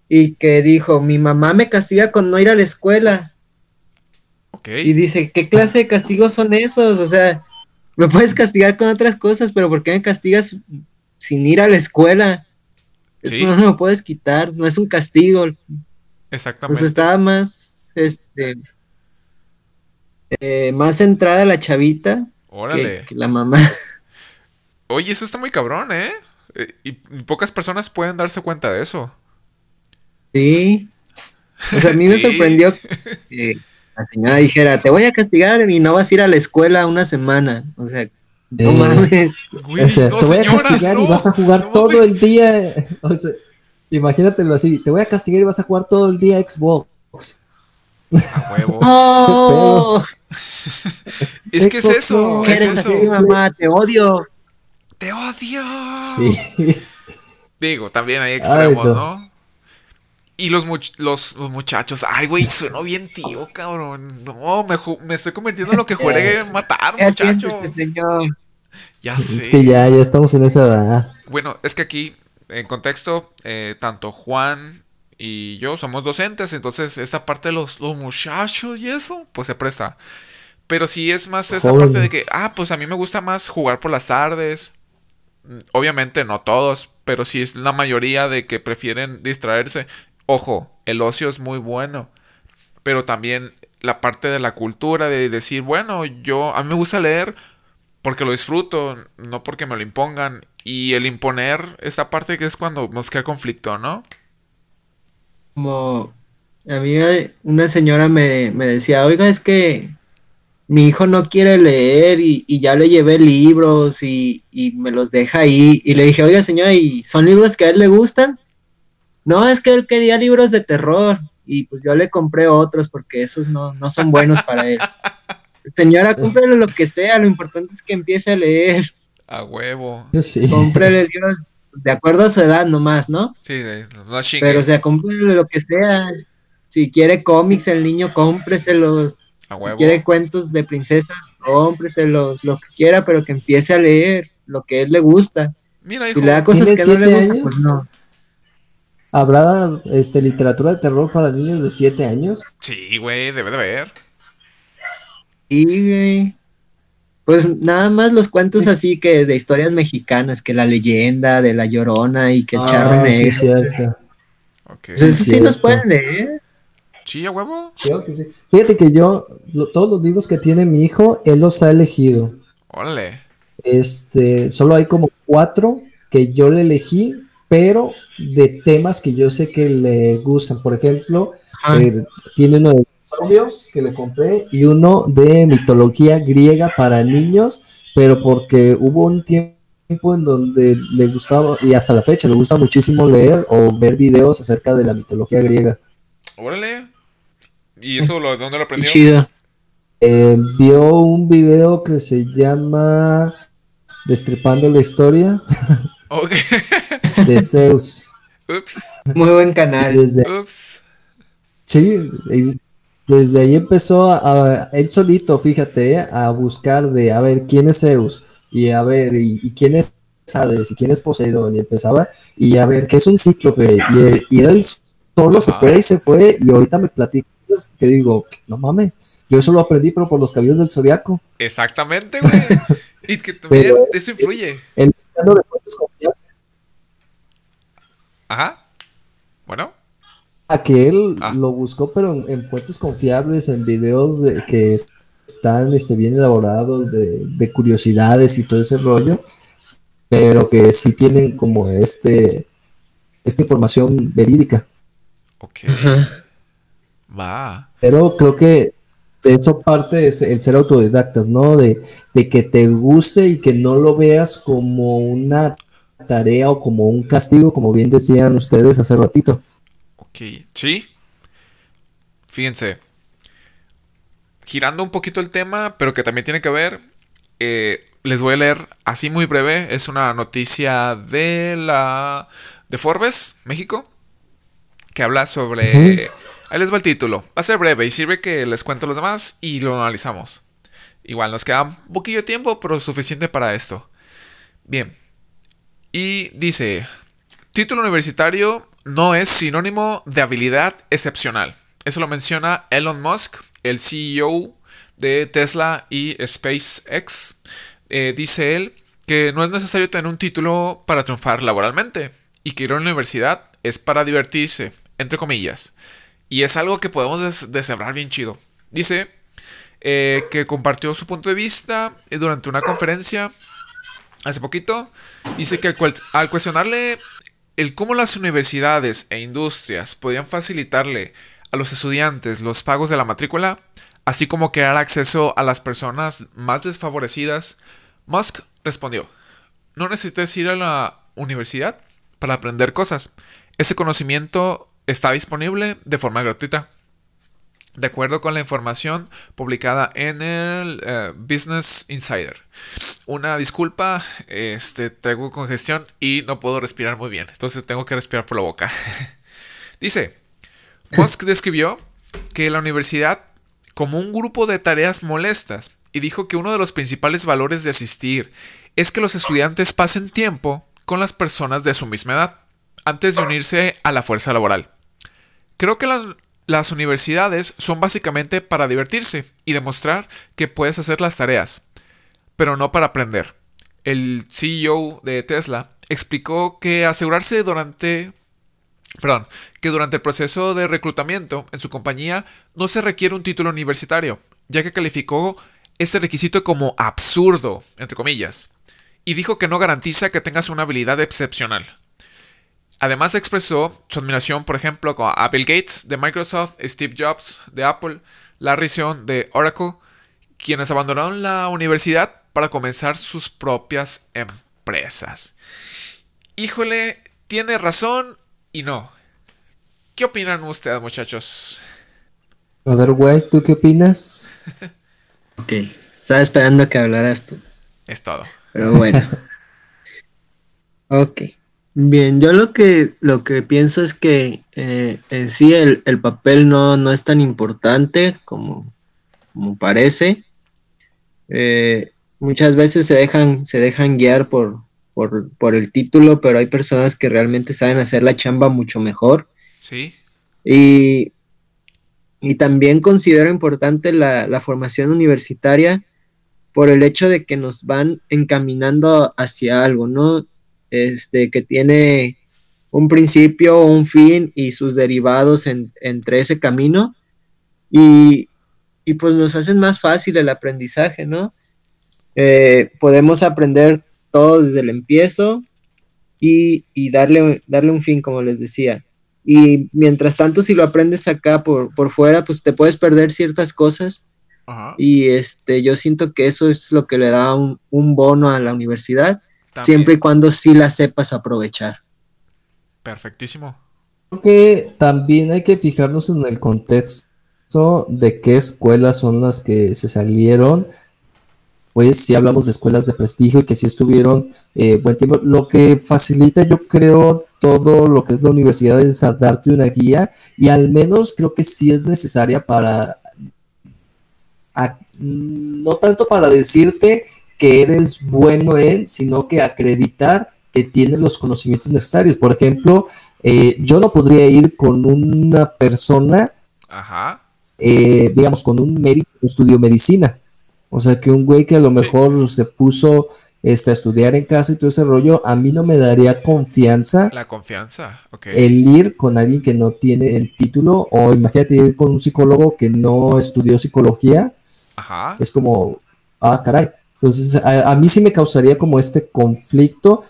Speaker 4: y que dijo, mi mamá me castiga con no ir a la escuela. Y dice, ¿qué clase de castigos son esos? O sea, me puedes castigar con otras cosas, pero ¿por qué me castigas sin ir a la escuela? Eso
Speaker 2: Sí.
Speaker 4: no me lo puedes quitar, no es un castigo.
Speaker 2: Exactamente.
Speaker 4: Pues estaba más, este, eh, más centrada la chavita que la mamá.
Speaker 2: Oye, eso está muy cabrón, ¿eh? Eh, Y pocas personas pueden darse cuenta de eso.
Speaker 4: Sí. O sea, a mí me sorprendió que la señora dijera, te voy a castigar y no vas a ir a la escuela una semana. O sea, no
Speaker 3: Eh,
Speaker 4: mames.
Speaker 2: Güey,
Speaker 3: o sea,
Speaker 2: no,
Speaker 3: te voy
Speaker 2: señora,
Speaker 3: a castigar y vas a jugar
Speaker 2: no
Speaker 3: todo el día. O sea, imagínatelo así, te voy a castigar y vas a jugar todo el día Xbox.
Speaker 2: A huevo.
Speaker 4: ¡Oh!
Speaker 2: Es que es eso,
Speaker 3: no,
Speaker 2: es
Speaker 4: Eres
Speaker 2: eso.
Speaker 4: así, mamá, te odio.
Speaker 2: Te odio.
Speaker 3: Sí.
Speaker 2: Digo, también hay extremos,
Speaker 3: Ay,
Speaker 2: ¿no? Y los, much- los, los muchachos, ay, güey, sueno bien tío, cabrón. No, me, me estoy convirtiendo en lo que juegue matar,
Speaker 4: ¿Qué siente
Speaker 2: muchachos.
Speaker 4: señor?
Speaker 2: Ya sé.
Speaker 3: Es que ya, ya estamos en esa edad.
Speaker 2: Bueno, es que aquí, en contexto, eh, tanto Juan y yo somos docentes, entonces esta parte de los, los muchachos y eso, pues se presta. Pero sí es más esta parte de que, ah, pues a mí me gusta más jugar por las tardes. Obviamente no todos, pero sí es la mayoría de que prefieren distraerse. Ojo, el ocio es muy bueno, pero también la parte de la cultura de decir, bueno, yo a mí me gusta leer porque lo disfruto, no porque me lo impongan. Y el imponer, esta parte que es cuando nos crea conflicto, ¿no?
Speaker 4: Como a mí eh, una señora me, me decía, oiga, es que mi hijo no quiere leer y, y ya le llevé libros y, y me los deja ahí. Y le dije, oiga señora, ¿y son libros que a él le gustan? No, es que él quería libros de terror y pues yo le compré otros porque esos no, no son buenos para él. Señora, cómprele lo que sea, lo importante es que empiece a leer.
Speaker 2: A huevo.
Speaker 3: Sí.
Speaker 4: Cómprele libros de acuerdo a su edad nomás, ¿no?
Speaker 2: Sí, de- no.
Speaker 4: Pero o sea, cómprele lo que sea. Si quiere cómics el niño, cómpreselos.
Speaker 2: A
Speaker 4: Si
Speaker 2: huevo.
Speaker 4: quiere cuentos de princesas, cómpreselos, lo que quiera, pero que empiece a leer lo que a él le gusta.
Speaker 2: Mira, hijo.
Speaker 4: Si le da cosas
Speaker 3: ¿Tiene
Speaker 4: que no le gustan,
Speaker 3: años?
Speaker 4: pues no.
Speaker 3: ¿Habrá este, literatura de terror para niños de 7 años?
Speaker 2: Sí, güey, debe de haber.
Speaker 4: Y güey, pues nada más los cuentos así que de historias mexicanas, que la leyenda de la llorona y que el charro
Speaker 3: Ah, sí,
Speaker 4: negro.
Speaker 3: cierto.
Speaker 2: Ok.
Speaker 4: Pues eso sí
Speaker 3: cierto.
Speaker 4: los pueden leer.
Speaker 2: Sí, a huevo.
Speaker 3: Creo que sí. Fíjate que yo, lo- todos los libros que tiene mi hijo, él los ha elegido.
Speaker 2: Órale.
Speaker 3: Este, solo hay como cuatro que yo le elegí, pero de temas que yo sé que le gustan. Por ejemplo,
Speaker 4: Ajá.
Speaker 3: eh, tiene uno de zombies que le compré y uno de mitología griega para niños, pero porque hubo un tiempo en donde le gustaba, y hasta la fecha le gusta muchísimo leer o ver videos acerca de la mitología griega.
Speaker 2: Órale. ¿Y eso lo, dónde lo aprendió?
Speaker 4: chido.
Speaker 3: Eh, vio un video que se llama Destripando la historia de Zeus.
Speaker 2: Ups.
Speaker 4: Muy buen canal.
Speaker 3: Desde,
Speaker 2: Ups.
Speaker 3: sí, y desde ahí empezó a, a- él solito, fíjate, a buscar de, a ver, ¿quién es Zeus? Y a ver, ¿y, y quién es Hades? ¿Y quién es Poseidón? Y empezaba, y a ver, ¿qué es un cíclope? Y, y él solo se fue y se fue, y ahorita me platicas que digo, no mames, yo eso lo aprendí, pero por los cabellos del zodiaco.
Speaker 2: Exactamente, güey. Y que también
Speaker 3: Pero-
Speaker 2: eso influye.
Speaker 3: Buscando de fuentes confiables.
Speaker 2: Ajá. Bueno.
Speaker 3: a que él
Speaker 2: Ah.
Speaker 3: lo buscó, pero en, en fuentes confiables, en videos de, que es- están este, bien elaborados, de, de curiosidades y todo ese rollo, pero que sí tienen como este esta información verídica.
Speaker 2: Ok.
Speaker 4: Ajá.
Speaker 2: Va.
Speaker 3: Pero creo que de eso parte es el ser autodidactas, ¿no? De, de que te guste y que no lo veas como una tarea o como un castigo, como bien decían ustedes hace ratito.
Speaker 2: Ok. Sí. Fíjense. Girando un poquito el tema, pero que también tiene que ver. eh, les voy a leer así muy breve. Es una noticia de la. de Forbes, México. Que habla sobre. Ahí les va el título. Va a ser breve y sirve que les cuento los demás y lo analizamos. Igual nos queda un poquillo de tiempo, pero suficiente para esto. Bien. Y dice, título universitario no es sinónimo de habilidad excepcional. Eso lo menciona Elon Musk, el CEO de Tesla y SpaceX. Eh, dice él que no es necesario tener un título para triunfar laboralmente y que ir a la universidad es para divertirse, entre comillas. Y es algo que podemos des- deshebrar bien chido. Dice eh, que compartió su punto de vista eh, durante una conferencia hace poquito. Dice que al, cuestionarle el cómo las universidades e industrias podrían facilitarle a los estudiantes los pagos de la matrícula, así como crear acceso a las personas más desfavorecidas, Musk respondió, no necesitas ir a la universidad para aprender cosas. Ese conocimiento está disponible de forma gratuita. De acuerdo con la información publicada en el eh, Business Insider. Una disculpa, este, traigo congestión y no puedo respirar muy bien. Entonces tengo que respirar por la boca. Dice, Musk describió que la universidad como un grupo de tareas molestas y dijo que uno de los principales valores de asistir es que los estudiantes pasen tiempo con las personas de su misma edad antes de unirse a la fuerza laboral. Creo que las, universidades son básicamente para divertirse y demostrar que puedes hacer las tareas, pero no para aprender. El CEO de Tesla explicó que asegurarse durante perdón, que durante el proceso de reclutamiento en su compañía no se requiere un título universitario, ya que calificó este requisito como absurdo, entre comillas, y dijo que no garantiza que tengas una habilidad excepcional. Además expresó su admiración, por ejemplo, a Bill Gates de Microsoft, Steve Jobs de Apple, Larry Sion de Oracle, quienes abandonaron la universidad para comenzar sus propias empresas. Híjole, tiene razón y no. ¿Qué opinan ustedes, muchachos?
Speaker 3: A ver, güey, ¿tú qué opinas?
Speaker 4: ok, estaba esperando que hablaras tú.
Speaker 2: Es todo.
Speaker 4: Pero bueno. ok. Bien, yo lo que, lo que pienso es que eh, en sí el, papel no, no, es tan importante como, como parece. Eh, muchas veces se dejan, se dejan guiar por, por, el título, pero hay personas que realmente saben hacer la chamba mucho mejor.
Speaker 2: Sí.
Speaker 4: Y, y también considero importante la, la formación universitaria por el hecho de que nos van encaminando hacia algo, ¿no? Este, que tiene un principio, un fin y sus derivados entre ese camino. Y, y, pues nos hacen más fácil el aprendizaje, ¿no? Eh, podemos aprender todo desde el empiezo y, darle, darle un fin, como les decía. Y mientras tanto, si lo aprendes acá por, por fuera, pues te puedes perder ciertas cosas. Y este, yo siento que eso es lo que le da un, bono a la universidad, siempre y cuando sí la sepas aprovechar.
Speaker 2: Perfectísimo.
Speaker 3: Creo que también hay que fijarnos en el contexto de qué escuelas son las que se salieron pues si hablamos de escuelas de prestigio y que si estuvieron eh, buen tiempo. Lo que facilita, yo creo, todo lo que es la universidad es darte una guía y al menos creo que sí es necesaria para, no tanto para decirte que eres bueno en, sino que acreditar que tienes los conocimientos necesarios. Por ejemplo, eh, yo no podría ir con una persona, eh, digamos, con un médico que estudió medicina o sea, que un güey que a lo mejor se puso este, a estudiar en casa y todo ese rollo, a mí no me daría confianza.
Speaker 2: La confianza, ok.
Speaker 3: El ir con alguien que no tiene el título, o imagínate ir con un psicólogo que no estudió psicología.
Speaker 2: Ajá.
Speaker 3: Es como, ah, caray. Entonces, a, mí sí me causaría como este conflicto,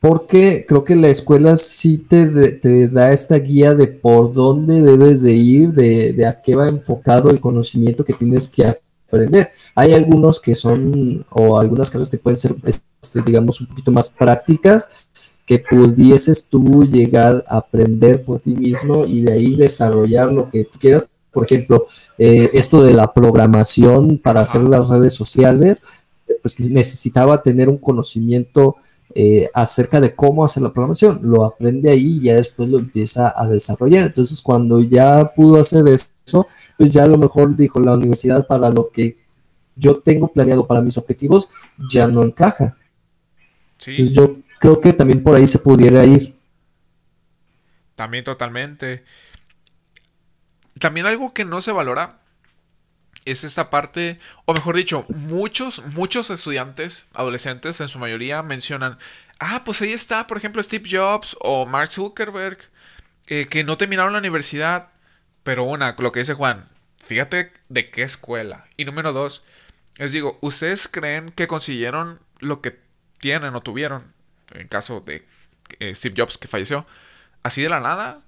Speaker 3: porque creo que la escuela sí te, te da esta guía de por dónde debes de ir, de, de a qué va enfocado el conocimiento que tienes que aprender. Hay algunos que son, o algunas carreras que pueden ser, este, digamos, un poquito más prácticas, que pudieses tú llegar a aprender por ti mismo y de ahí desarrollar lo que tú quieras. Por ejemplo, eh, esto de la programación para hacer las redes sociales, pues necesitaba tener un conocimiento eh, acerca de cómo hacer la programación. Lo aprende ahí y ya después lo empieza a desarrollar. Entonces, cuando ya pudo hacer eso, pues ya a lo mejor dijo la universidad para lo que yo tengo planeado para mis objetivos ya no encaja. Entonces yo creo que también por ahí se pudiera ir.
Speaker 2: También totalmente. También algo que no se valora es esta parte, o mejor dicho, muchos, muchos estudiantes, adolescentes en su mayoría mencionan, ah, pues ahí está, por ejemplo, Steve Jobs o Mark Zuckerberg, eh, que no terminaron la universidad pero una, lo que dice Juan, fíjate de qué escuela. Y número dos, les digo, ¿ustedes creen que consiguieron lo que tienen o tuvieron? En caso de eh, Steve Jobs que falleció. Así de la nada.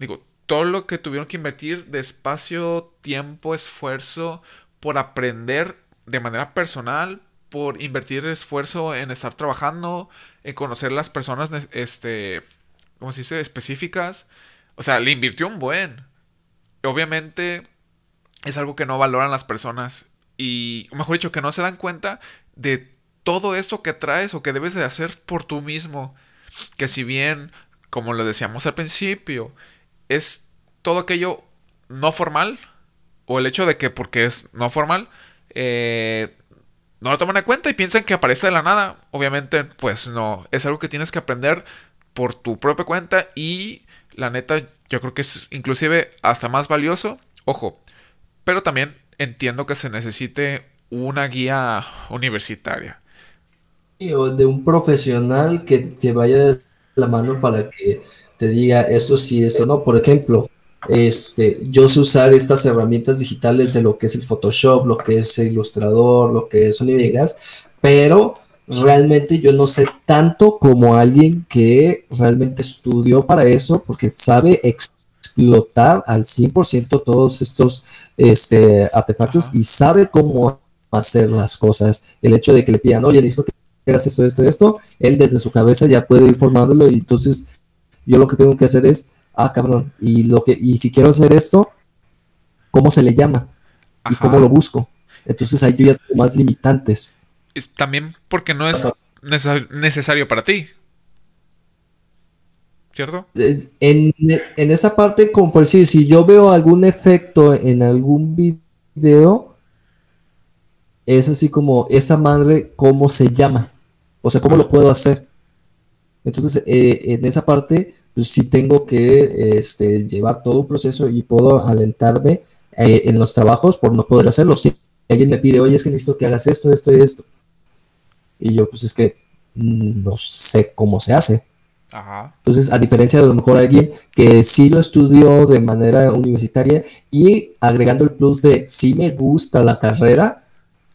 Speaker 2: Digo, todo lo que tuvieron que invertir de espacio, tiempo, esfuerzo, por aprender de manera personal, por invertir esfuerzo en estar trabajando, en conocer las personas, este, ¿cómo se dice?, específicas. O sea, le invirtió un buen obviamente es algo que no valoran las personas y, mejor dicho, que no se dan cuenta de todo esto que traes o que debes de hacer por tú mismo. Que si bien, como lo decíamos al principio, es todo aquello no formal, o el hecho de que porque es no formal, eh, no lo toman en cuenta y piensan que aparece de la nada. Obviamente, pues no, es algo que tienes que aprender por tu propia cuenta y la neta yo creo que es inclusive hasta más valioso. Ojo, pero también entiendo que se necesite una guía universitaria.
Speaker 3: O de un profesional que te vaya la mano para que te diga esto sí, esto no. Por ejemplo, este, yo sé usar estas herramientas digitales de lo que es el Photoshop, lo que es Illustrator, lo que es Sony Vegas, pero realmente yo no sé tanto como alguien que realmente estudió para eso, porque sabe explotar al 100% todos estos este, artefactos y sabe cómo hacer las cosas. El hecho de que le pidan, oye, necesito que hagas esto, esto, esto, él desde su cabeza ya puede ir formándolo y entonces yo lo que tengo que hacer es ah, cabrón, y lo que, y si quiero hacer esto, ¿cómo se le llama? ¿Y cómo lo busco? Entonces ahí yo ya tengo más limitantes.
Speaker 2: también porque no es necesario para ti. ¿Cierto?
Speaker 3: En, en, esa parte, como por decir, si yo veo algún efecto en algún video, es así como esa madre, ¿cómo se llama? O sea, ¿cómo lo puedo hacer? Entonces, eh, en esa parte, pues sí tengo que este, llevar todo un proceso y puedo alentarme eh, en los trabajos por no poder hacerlo. Si alguien me pide, oye, es que necesito que hagas esto, esto y esto. Y yo, pues es que mm, no sé cómo se hace. Entonces, a diferencia de a lo mejor alguien que sí lo estudió de manera universitaria y agregando el plus de sí me gusta la carrera,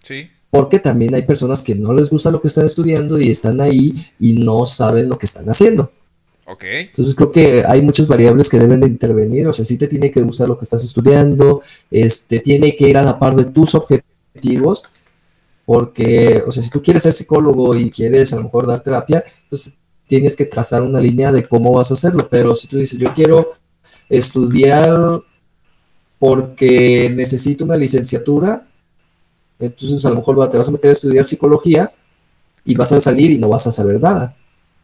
Speaker 2: sí.
Speaker 3: Porque también hay personas que no les gusta lo que están estudiando y están ahí y no saben lo que están haciendo. Entonces creo que hay muchas variables que deben de intervenir, o sea, sí te tiene que gustar lo que estás estudiando, este, tiene que ir a la par de tus objetivos, porque, o sea, si tú quieres ser psicólogo y quieres a lo mejor dar terapia, pues tienes que trazar una línea de cómo vas a hacerlo, pero si tú dices, yo quiero estudiar porque necesito una licenciatura, entonces a lo mejor te vas a meter a estudiar psicología y vas a salir y no vas a saber nada.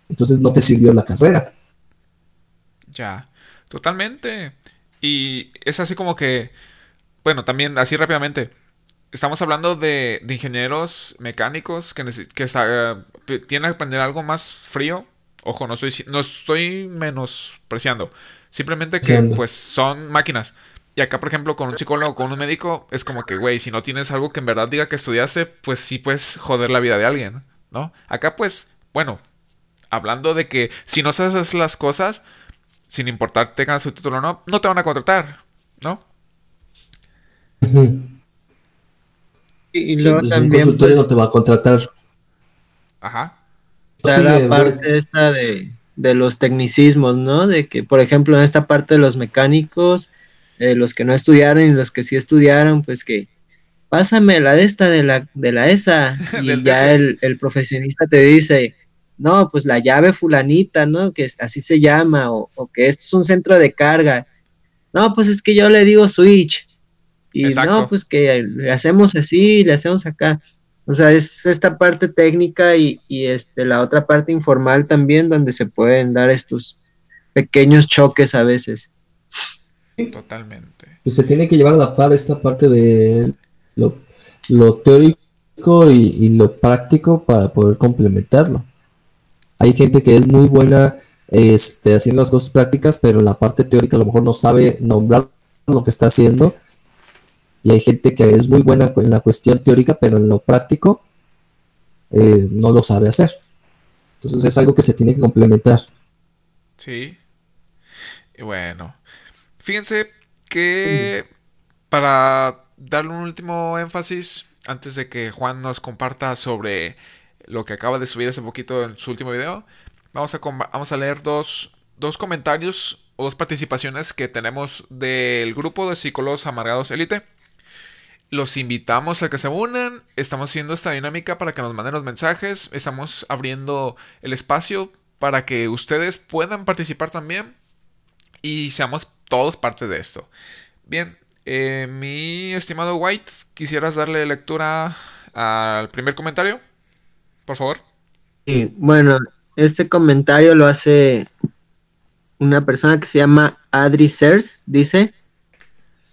Speaker 3: Entonces no te sirvió la carrera.
Speaker 2: Ya, totalmente. Y es así como que, bueno, también así rápidamente. Estamos hablando de, ingenieros mecánicos que, que tienen que aprender algo más frío. Ojo, no, soy, no estoy menospreciando. Simplemente que pues son máquinas. Y acá, por ejemplo, con un psicólogo, con un médico, es como que, güey, si no tienes algo que en verdad diga que estudiaste, pues sí puedes joder la vida de alguien, ¿no? Acá, pues, bueno, hablando de que si no sabes las cosas, sin importar tengas su título o no, no te van a contratar, ¿no?
Speaker 3: Y luego pues, también. Un consultorio pues, no te va a contratar.
Speaker 2: Ajá.
Speaker 4: Está la parte esta de, de, los tecnicismos, ¿no? De que, por ejemplo, en esta parte de los mecánicos, eh, los que no estudiaron y los que sí estudiaron, pues que pásame la de esta de la, de la ESA. y ya el, el profesionista te dice, no, pues la llave fulanita, ¿no? Que así se llama, o, que esto es un centro de carga. No, pues es que yo le digo switch. Y no, pues que le hacemos así, le hacemos acá. O sea, es esta parte técnica y, este, la otra parte informal también, donde se pueden dar estos pequeños choques a veces.
Speaker 2: Totalmente.
Speaker 3: Pues se tiene que llevar a la par esta parte de lo, teórico y lo práctico para poder complementarlo. Hay gente que es muy buena este, haciendo las cosas prácticas, pero en la parte teórica a lo mejor no sabe nombrar lo que está haciendo. Y hay gente que es muy buena en la cuestión teórica, pero en lo práctico eh, no lo sabe hacer. Entonces es algo que se tiene que complementar.
Speaker 2: Sí. Y bueno, fíjense que para darle un último énfasis, antes de que Juan nos comparta sobre lo que acaba de subir hace poquito en su último video. Vamos a, vamos a leer dos, dos comentarios o dos participaciones que tenemos del grupo de psicólogos amargados élite. Los invitamos a que se unan. Estamos haciendo esta dinámica para que nos manden los mensajes. Estamos abriendo el espacio para que ustedes puedan participar también. Y seamos todos parte de esto. Bien, eh, mi estimado White, ¿quisieras darle lectura al primer comentario? por favor.
Speaker 4: Bueno, este comentario lo hace una persona que se llama Adri Sers, dice,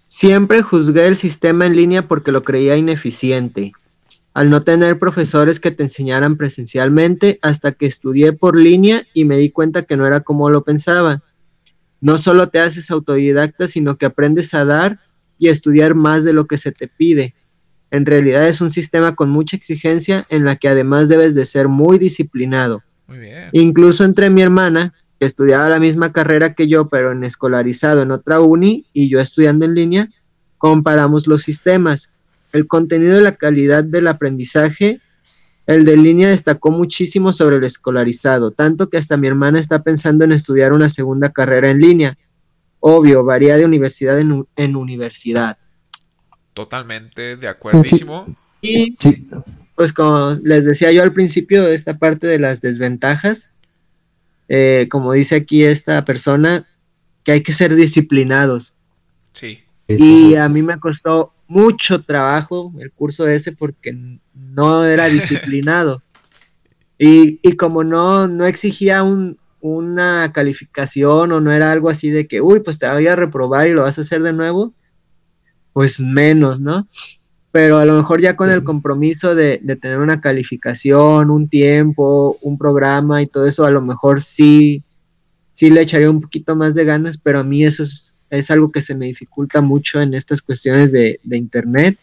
Speaker 4: siempre juzgué el sistema en línea porque lo creía ineficiente, al no tener profesores que te enseñaran presencialmente hasta que estudié por línea y me di cuenta que no era como lo pensaba. No solo te haces autodidacta, sino que aprendes a dar y a estudiar más de lo que se te pide. En realidad es un sistema con mucha exigencia en la que además debes de ser muy disciplinado.
Speaker 2: Muy bien.
Speaker 4: Incluso entre mi hermana, que estudiaba la misma carrera que yo, pero en escolarizado en otra uni, y yo estudiando en línea, comparamos los sistemas. El contenido y la calidad del aprendizaje, el de línea destacó muchísimo sobre el escolarizado, tanto que hasta mi hermana está pensando en estudiar una segunda carrera en línea. Obvio, varía de universidad en, en universidad.
Speaker 2: Totalmente de acuerdísimo.
Speaker 4: Y
Speaker 3: Sí,
Speaker 4: pues como les decía yo al principio, esta parte de las desventajas, eh, como dice aquí esta persona, que hay que ser disciplinados.
Speaker 2: Sí.
Speaker 3: eso
Speaker 4: Y
Speaker 3: sí.
Speaker 4: a mí me costó mucho trabajo el curso ese porque no era disciplinado. Y, y como no, no exigía un, una calificación o no era algo así de que, uy, pues te voy a reprobar y lo vas a hacer de nuevo, pues menos, ¿no? Pero a lo mejor ya con el compromiso de, de tener una calificación, un tiempo, un programa y todo eso, a lo mejor sí, sí le echaría un poquito más de ganas, pero a mí eso es, es algo que se me dificulta mucho en estas cuestiones de, de internet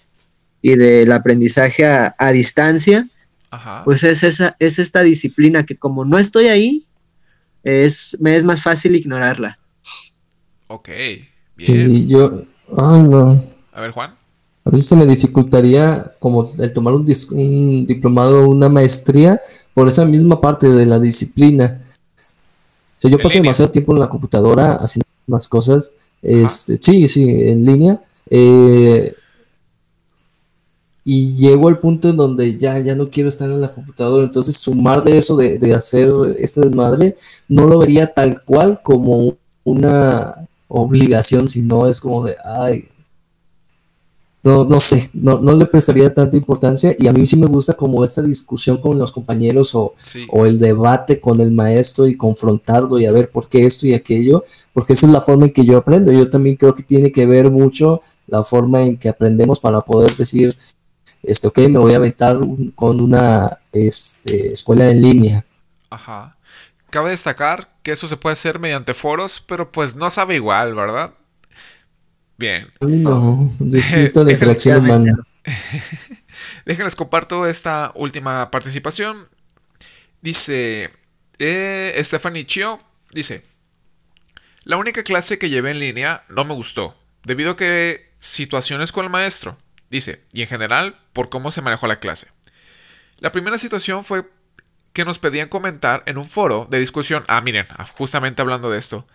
Speaker 4: y del aprendizaje a, a distancia,
Speaker 2: Ajá.
Speaker 4: pues es, esa, es esta disciplina que como no estoy ahí, es, me es más fácil ignorarla.
Speaker 2: ok. Bien.
Speaker 3: Sí, yo, ay no,
Speaker 2: A ver, Juan.
Speaker 3: a veces se me dificultaría como el tomar un, dis- un diplomado o una maestría por esa misma parte de la disciplina. O sea, yo paso
Speaker 2: línea.
Speaker 3: demasiado tiempo en la computadora haciendo más cosas. Este, sí, sí, en línea. eh, y llego al punto en donde ya, ya no quiero estar en la computadora. Entonces, sumar de eso, de, de hacer este desmadre, no lo vería tal cual como una obligación, sino es como de, ay, no, no sé, no, no le prestaría tanta importancia. Y a mí sí me gusta como esta discusión con los compañeros o,
Speaker 2: Sí.
Speaker 3: o el debate con el maestro y confrontarlo y a ver por qué esto y aquello, porque esa es la forma en que yo aprendo. Yo también creo que tiene que ver mucho la forma en que aprendemos para poder decir, este, ok, me voy a aventar un- con una este, escuela en línea.
Speaker 2: Ajá. Cabe destacar que eso se puede hacer mediante foros, pero pues no sabe igual, ¿verdad? Bien.
Speaker 3: A mí no, necesito interacción
Speaker 4: Definitivamente
Speaker 3: humana.
Speaker 2: Déjenles comparto esta última participación. Dice eh, Stephanie Chio, dice, la única clase que llevé en línea no me gustó, debido a que situaciones con el maestro, dice, y en general por cómo se manejó la clase. La primera situación fue que nos pedían comentar en un foro de discusión, ah, miren, justamente hablando de esto,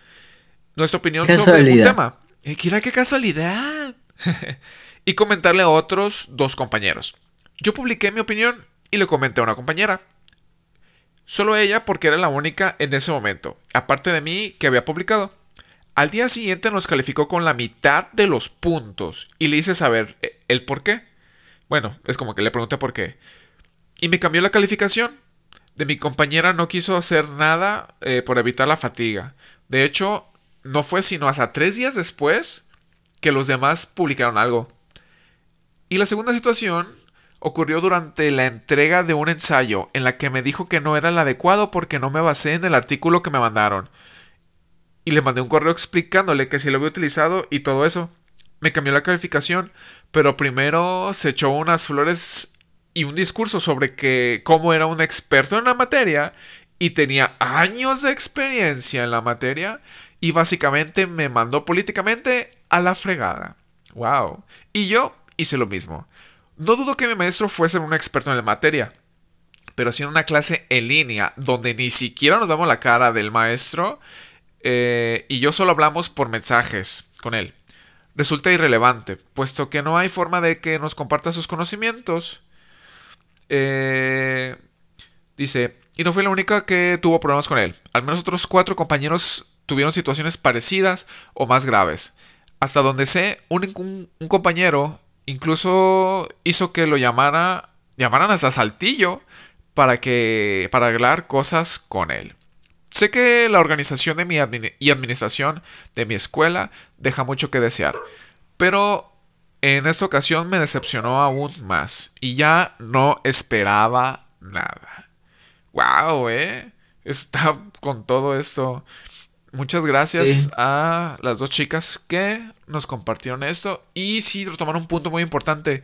Speaker 2: nuestra opinión sobre un tema. Eh, Mira qué casualidad. y comentarle a otros dos compañeros. Yo publiqué mi opinión y le comenté a una compañera. Solo ella porque era la única en ese momento, aparte de mí que había publicado. Al día siguiente nos calificó con la mitad de los puntos y le hice saber eh, el por qué. Bueno, es como que le pregunté por qué. Y me cambió la calificación. De mi compañera no quiso hacer nada eh, por evitar la fatiga. De hecho, no fue sino hasta tres días después que los demás publicaron algo. Y la segunda situación ocurrió durante la entrega de un ensayo en la que me dijo que no era el adecuado porque no me basé en el artículo que me mandaron. Y le mandé un correo explicándole que si lo había utilizado y todo eso. Me cambió la calificación, pero primero se echó unas flores y un discurso sobre que cómo era un experto en la materia y tenía años de experiencia en la materia y básicamente me mandó políticamente a la fregada. Wow. Y yo hice lo mismo. No dudo que mi maestro fuese un experto en la materia, pero si en una clase en línea donde ni siquiera nos vemos la cara del maestro eh, y yo solo hablamos por mensajes con él, resulta irrelevante, puesto que no hay forma de que nos comparta sus conocimientos. Eh, dice, y no fue la única que tuvo problemas con él. Al menos otros cuatro compañeros tuvieron situaciones parecidas o más graves. Hasta donde sé, un, compañero incluso hizo que lo llamara, llamaran hasta Saltillo para que para arreglar cosas con él. Sé que la organización de mi y administración de mi escuela deja mucho que desear, pero en esta ocasión me decepcionó aún más y ya no esperaba nada. ¡Wow! ¿Eh? Está con todo esto. Muchas gracias a las dos chicas que nos compartieron esto. Y sí, retomaron un punto muy importante.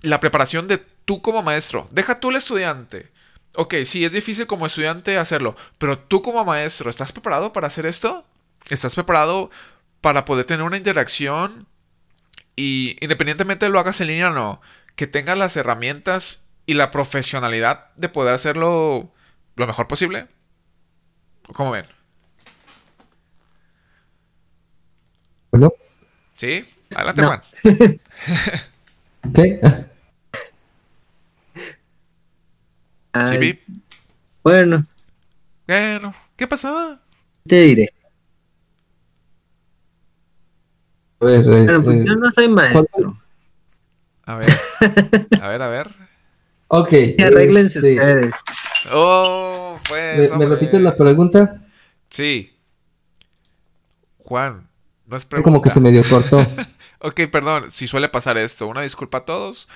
Speaker 2: La preparación de tú como maestro. Deja tú el estudiante. Ok, sí, es difícil como estudiante hacerlo. Pero tú como maestro, ¿estás preparado para hacer esto? ¿Estás preparado para poder tener una interacción y independientemente lo hagas en línea o no, que tengas las herramientas y la profesionalidad de poder hacerlo lo mejor posible. ¿Cómo ven?
Speaker 3: Bueno.
Speaker 2: Sí, adelante, Juan.
Speaker 3: ¿Qué?
Speaker 2: sí,
Speaker 4: bueno.
Speaker 2: Bueno, ¿qué pasó?
Speaker 4: Te diré.
Speaker 3: Pues,
Speaker 4: bueno, pues yo no soy maestro.
Speaker 2: A ver, a ver, a ver.
Speaker 3: Ok.
Speaker 4: Arreglense este, ustedes.
Speaker 2: Oh, pues.
Speaker 3: ¿Me, ¿Me, repites la pregunta?
Speaker 2: Sí. Juan, no es pregunta.
Speaker 3: Como que se medio cortó.
Speaker 2: ok, perdón, si suele pasar esto. Una disculpa a todos.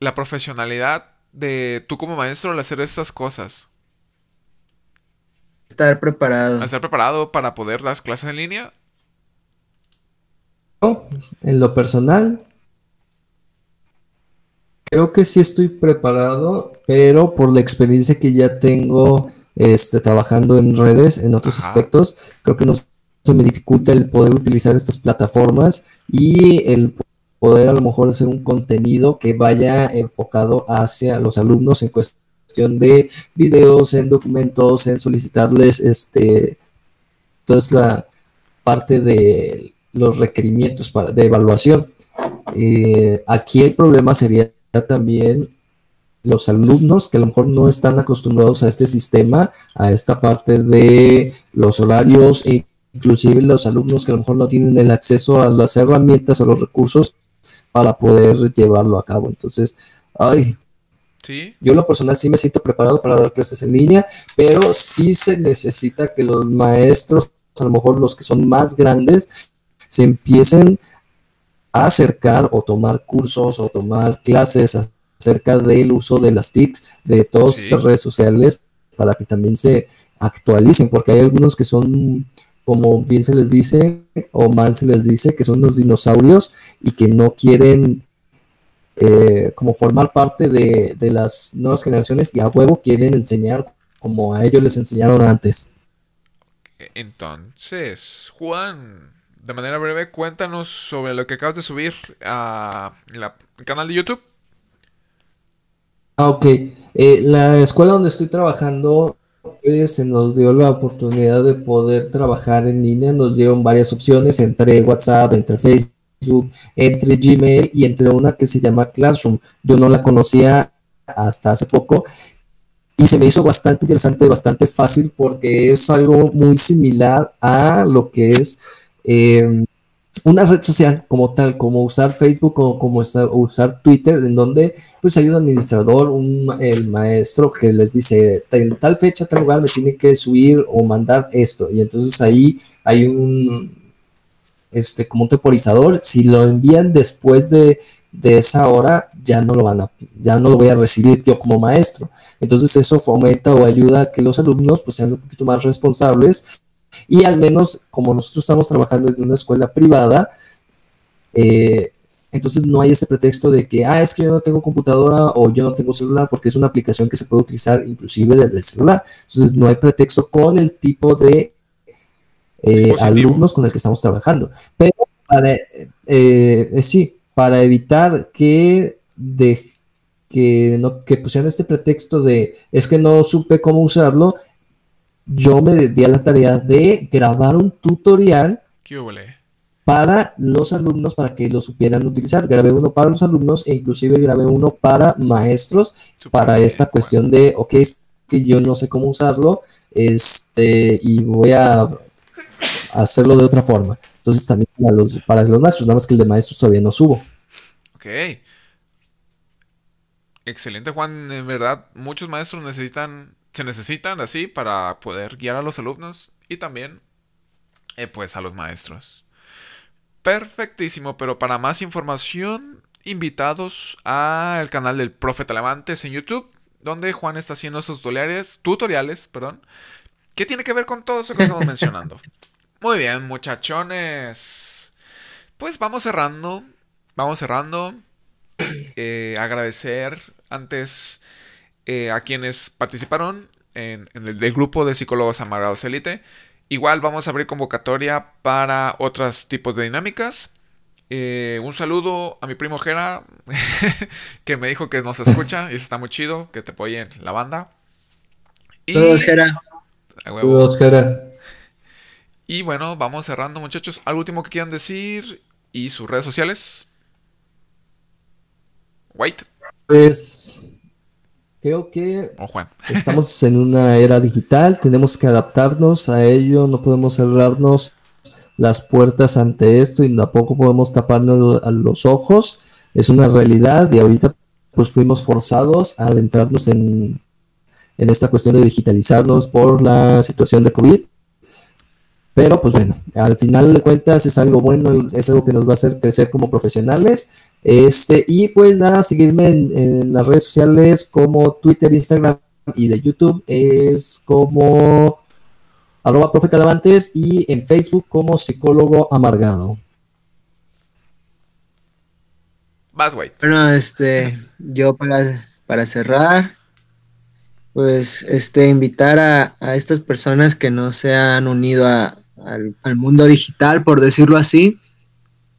Speaker 2: La profesionalidad de tú como maestro al hacer estas cosas.
Speaker 4: Estar preparado.
Speaker 2: Estar preparado para poder dar clases en línea
Speaker 3: en lo personal, creo que sí estoy preparado, pero por la experiencia que ya tengo este, trabajando en redes, en otros aspectos, creo que no se me dificulta el poder utilizar estas plataformas y el poder a lo mejor hacer un contenido que vaya enfocado hacia los alumnos en cuestión de videos, en documentos, en solicitarles este toda la parte de los requerimientos para, de evaluación. Eh, aquí el problema sería también los alumnos que a lo mejor no están acostumbrados a este sistema, a esta parte de los horarios, e inclusive los alumnos que a lo mejor no tienen el acceso a las herramientas o los recursos para poder llevarlo a cabo. Entonces, ay,
Speaker 2: ¿Sí?
Speaker 3: yo lo personal sí me siento preparado para dar clases en línea, pero sí se necesita que los maestros, a lo mejor los que son más grandes, se empiecen a acercar o tomar cursos o tomar clases acerca del uso de las TICs, de todas estas redes sociales, para que también se actualicen, porque hay algunos que son, como bien se les dice, o mal se les dice, que son los dinosaurios y que no quieren eh, como formar parte de, de las nuevas generaciones y a huevo quieren enseñar como a ellos les enseñaron antes.
Speaker 2: Entonces, Juan, de manera breve, cuéntanos sobre lo que acabas de subir a la, canal de YouTube.
Speaker 3: Ah, ok. Eh, la escuela donde estoy trabajando pues, se nos dio la oportunidad de poder trabajar en línea. Nos dieron varias opciones entre WhatsApp, entre Facebook, entre Gmail y entre una que se llama Classroom. Yo no la conocía hasta hace poco y se me hizo bastante interesante, bastante fácil porque es algo muy similar a lo que es eh, una red social como tal, como usar Facebook o como usar Twitter, en donde pues hay un administrador, un, el maestro que les dice, en tal fecha, tal lugar me tiene que subir o mandar esto. Y entonces ahí hay un, este, como un temporizador. Si lo envían después de, de esa hora, ya no lo van a, ya no lo voy a recibir yo como maestro. Entonces eso fomenta o ayuda a que los alumnos pues sean un poquito más responsables y al menos como nosotros estamos trabajando en una escuela privada, eh, entonces no hay ese pretexto de que, ah, es que yo no tengo computadora o yo no tengo celular, porque es una aplicación que se puede utilizar inclusive desde el celular. Entonces no hay pretexto con el tipo de eh, alumnos con el que estamos trabajando. Pero para, eh, sí, para evitar que, de, que, no, que pusieran este pretexto de, es que no supe cómo usarlo, yo me di a la tarea de grabar un tutorial para los alumnos para que lo supieran utilizar. Grabé uno para los alumnos e inclusive grabé uno para maestros para esta cuestión de, ok, es que yo no sé cómo usarlo este, y voy a hacerlo de otra forma. Entonces también para los, para los maestros, nada más que el de maestros todavía no subo.
Speaker 2: Ok. Excelente, Juan. En verdad, muchos maestros necesitan se necesitan así para poder guiar a los alumnos y también eh, pues a los maestros. Perfectísimo, pero para más información, invitados al canal del Profe Talamantes en YouTube, donde Juan está haciendo sus tutoriales, tutoriales, perdón, ¿Qué tiene que ver con todo eso que estamos mencionando? Muy bien, muchachones. Pues vamos cerrando. Vamos cerrando. Eh, agradecer antes eh, a quienes participaron en, el del grupo de psicólogos amargados élite. Igual vamos a abrir convocatoria para otros tipos de dinámicas. Eh, un saludo a mi primo Jera, que me dijo que nos escucha y está muy chido, que te apoye en la banda.
Speaker 4: Y, Todos, Jera.
Speaker 2: Y bueno, vamos cerrando, muchachos. ¿Algo último que quieran decir? ¿Y sus redes sociales? Wait.
Speaker 3: Pues creo que oh, estamos en una era digital, tenemos que adaptarnos a ello, no podemos cerrarnos las puertas ante esto y tampoco podemos taparnos a los ojos. Es una realidad y ahorita pues fuimos forzados a adentrarnos en en esta cuestión de digitalizarnos por la situación de COVID. Pero pues bueno, al final de cuentas es algo bueno, es algo que nos va a hacer crecer como profesionales. Este, y pues nada, seguirme en, las redes sociales como Twitter, Instagram y de YouTube es como arroba profeta y en Facebook como psicólogo amargado.
Speaker 2: Vas, güey.
Speaker 4: Bueno, este, yo para, para cerrar, pues este invitar a, estas personas que no se han unido al, mundo digital, por decirlo así,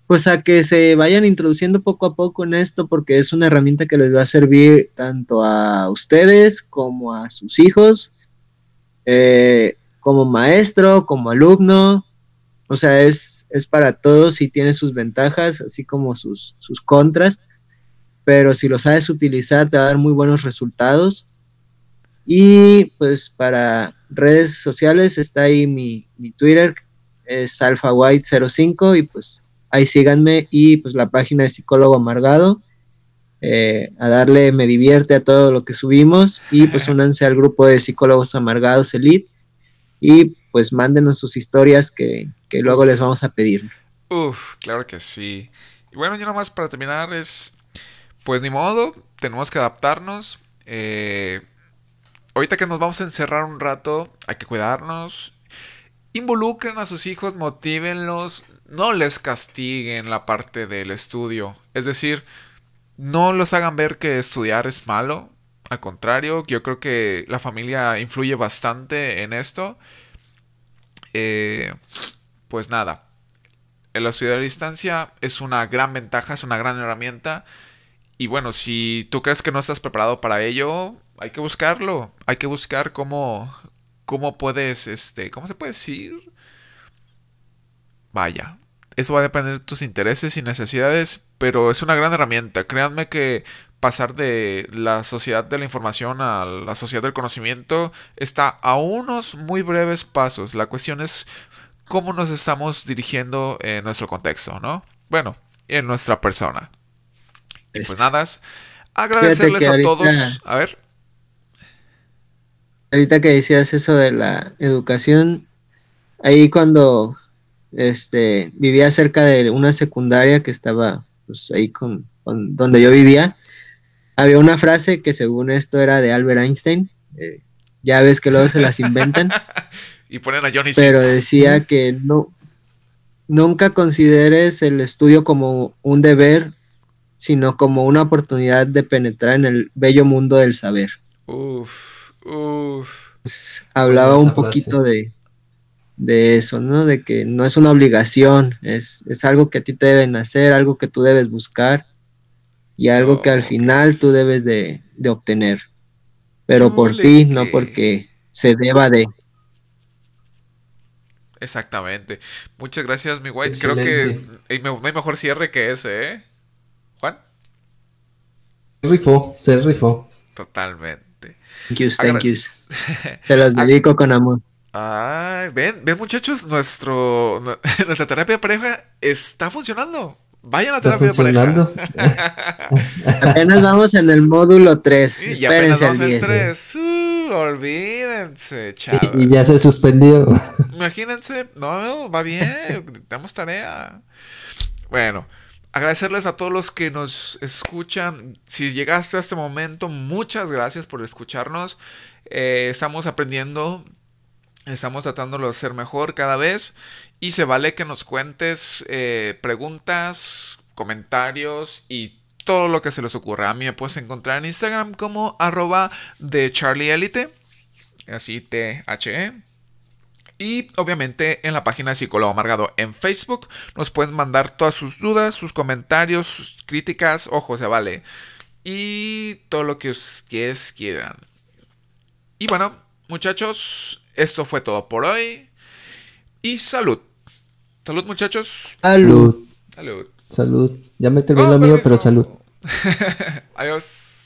Speaker 4: pues a que se vayan introduciendo poco a poco en esto, porque es una herramienta que les va a servir tanto a ustedes como a sus hijos, eh, como maestro, como alumno, o sea, es, es para todos y tiene sus ventajas, así como sus, sus contras, pero si lo sabes utilizar te va a dar muy buenos resultados y pues para redes sociales está ahí mi, Twitter, es alphawhite05 y pues ahí síganme y pues la página de psicólogo amargado. Eh, a darle me divierte a todo lo que subimos y pues únanse al grupo de psicólogos amargados Elite y pues mándenos sus historias que, que luego les vamos a pedir.
Speaker 2: Uf, claro que sí. Y bueno, ya más para terminar es, pues ni modo, tenemos que adaptarnos. Eh, ahorita que nos vamos a encerrar un rato, hay que cuidarnos. Involucren a sus hijos, motívenlos, no les castiguen la parte del estudio. Es decir, no los hagan ver que estudiar es malo. Al contrario, yo creo que la familia influye bastante en esto. Eh, pues nada, el estudiar a distancia es una gran ventaja, es una gran herramienta. Y bueno, si tú crees que no estás preparado para ello, hay que buscarlo. Hay que buscar cómo, cómo puedes, este, ¿cómo se puede decir? Vaya, eso va a depender de tus intereses y necesidades, pero es una gran herramienta. Créanme que pasar de la sociedad de la información a la sociedad del conocimiento está a unos muy breves pasos. La cuestión es cómo nos estamos dirigiendo en nuestro contexto, ¿no? Bueno, en nuestra persona. Y pues nada, agradecerles a todos. A ver
Speaker 4: ahorita que decías eso de la educación, ahí cuando este vivía cerca de una secundaria que estaba pues, ahí con, donde yo vivía, había una frase que según esto era de Albert Einstein. Eh, ya ves que luego se las inventan.
Speaker 2: y ponen a Johnny
Speaker 4: Pero decía que no nunca consideres el estudio como un deber, sino como una oportunidad de penetrar en el bello mundo del saber.
Speaker 2: Uf. Uf.
Speaker 4: hablaba un poquito de, eso, ¿no? De que no es una obligación, es, algo que a ti te deben hacer, algo que tú debes buscar y algo que al final tú debes de, obtener. Pero por ti, no porque se deba de.
Speaker 2: Exactamente. Muchas gracias, mi White. Creo que no hay mejor cierre que ese, ¿eh? Juan.
Speaker 3: Se rifó, se rifó.
Speaker 2: Totalmente.
Speaker 4: Thank. Se los dedico con amor.
Speaker 2: Ay, ven, ven muchachos, nuestro, nuestra terapia de pareja está funcionando. Vayan a terapia de pareja.
Speaker 4: apenas vamos en el módulo 3.
Speaker 2: Y apenas vamos en 3. Uh, olvídense, chavos.
Speaker 3: Y ya se suspendió.
Speaker 2: Imagínense, no, va bien, tenemos tarea. Bueno, agradecerles a todos los que nos escuchan. Si llegaste a este momento, muchas gracias por escucharnos. Eh, estamos aprendiendo, estamos tratándolo de hacer mejor cada vez. Y se vale que nos cuentes eh, preguntas, comentarios y todo lo que se les ocurra. A mí me puedes encontrar en Instagram como arroba de Charlie Elite, así T-H-E. Y obviamente en la página de Psicólogo Amargado en Facebook nos pueden mandar todas sus dudas, sus comentarios, sus críticas, ojo, se vale. Y todo lo que ustedes quieran. Y bueno, muchachos, esto fue todo por hoy. Y salud. Salud, muchachos.
Speaker 3: Salud.
Speaker 2: Salud.
Speaker 3: Salud. Ya me terminó
Speaker 2: Oh,
Speaker 3: mío, pero salud.
Speaker 2: Adiós.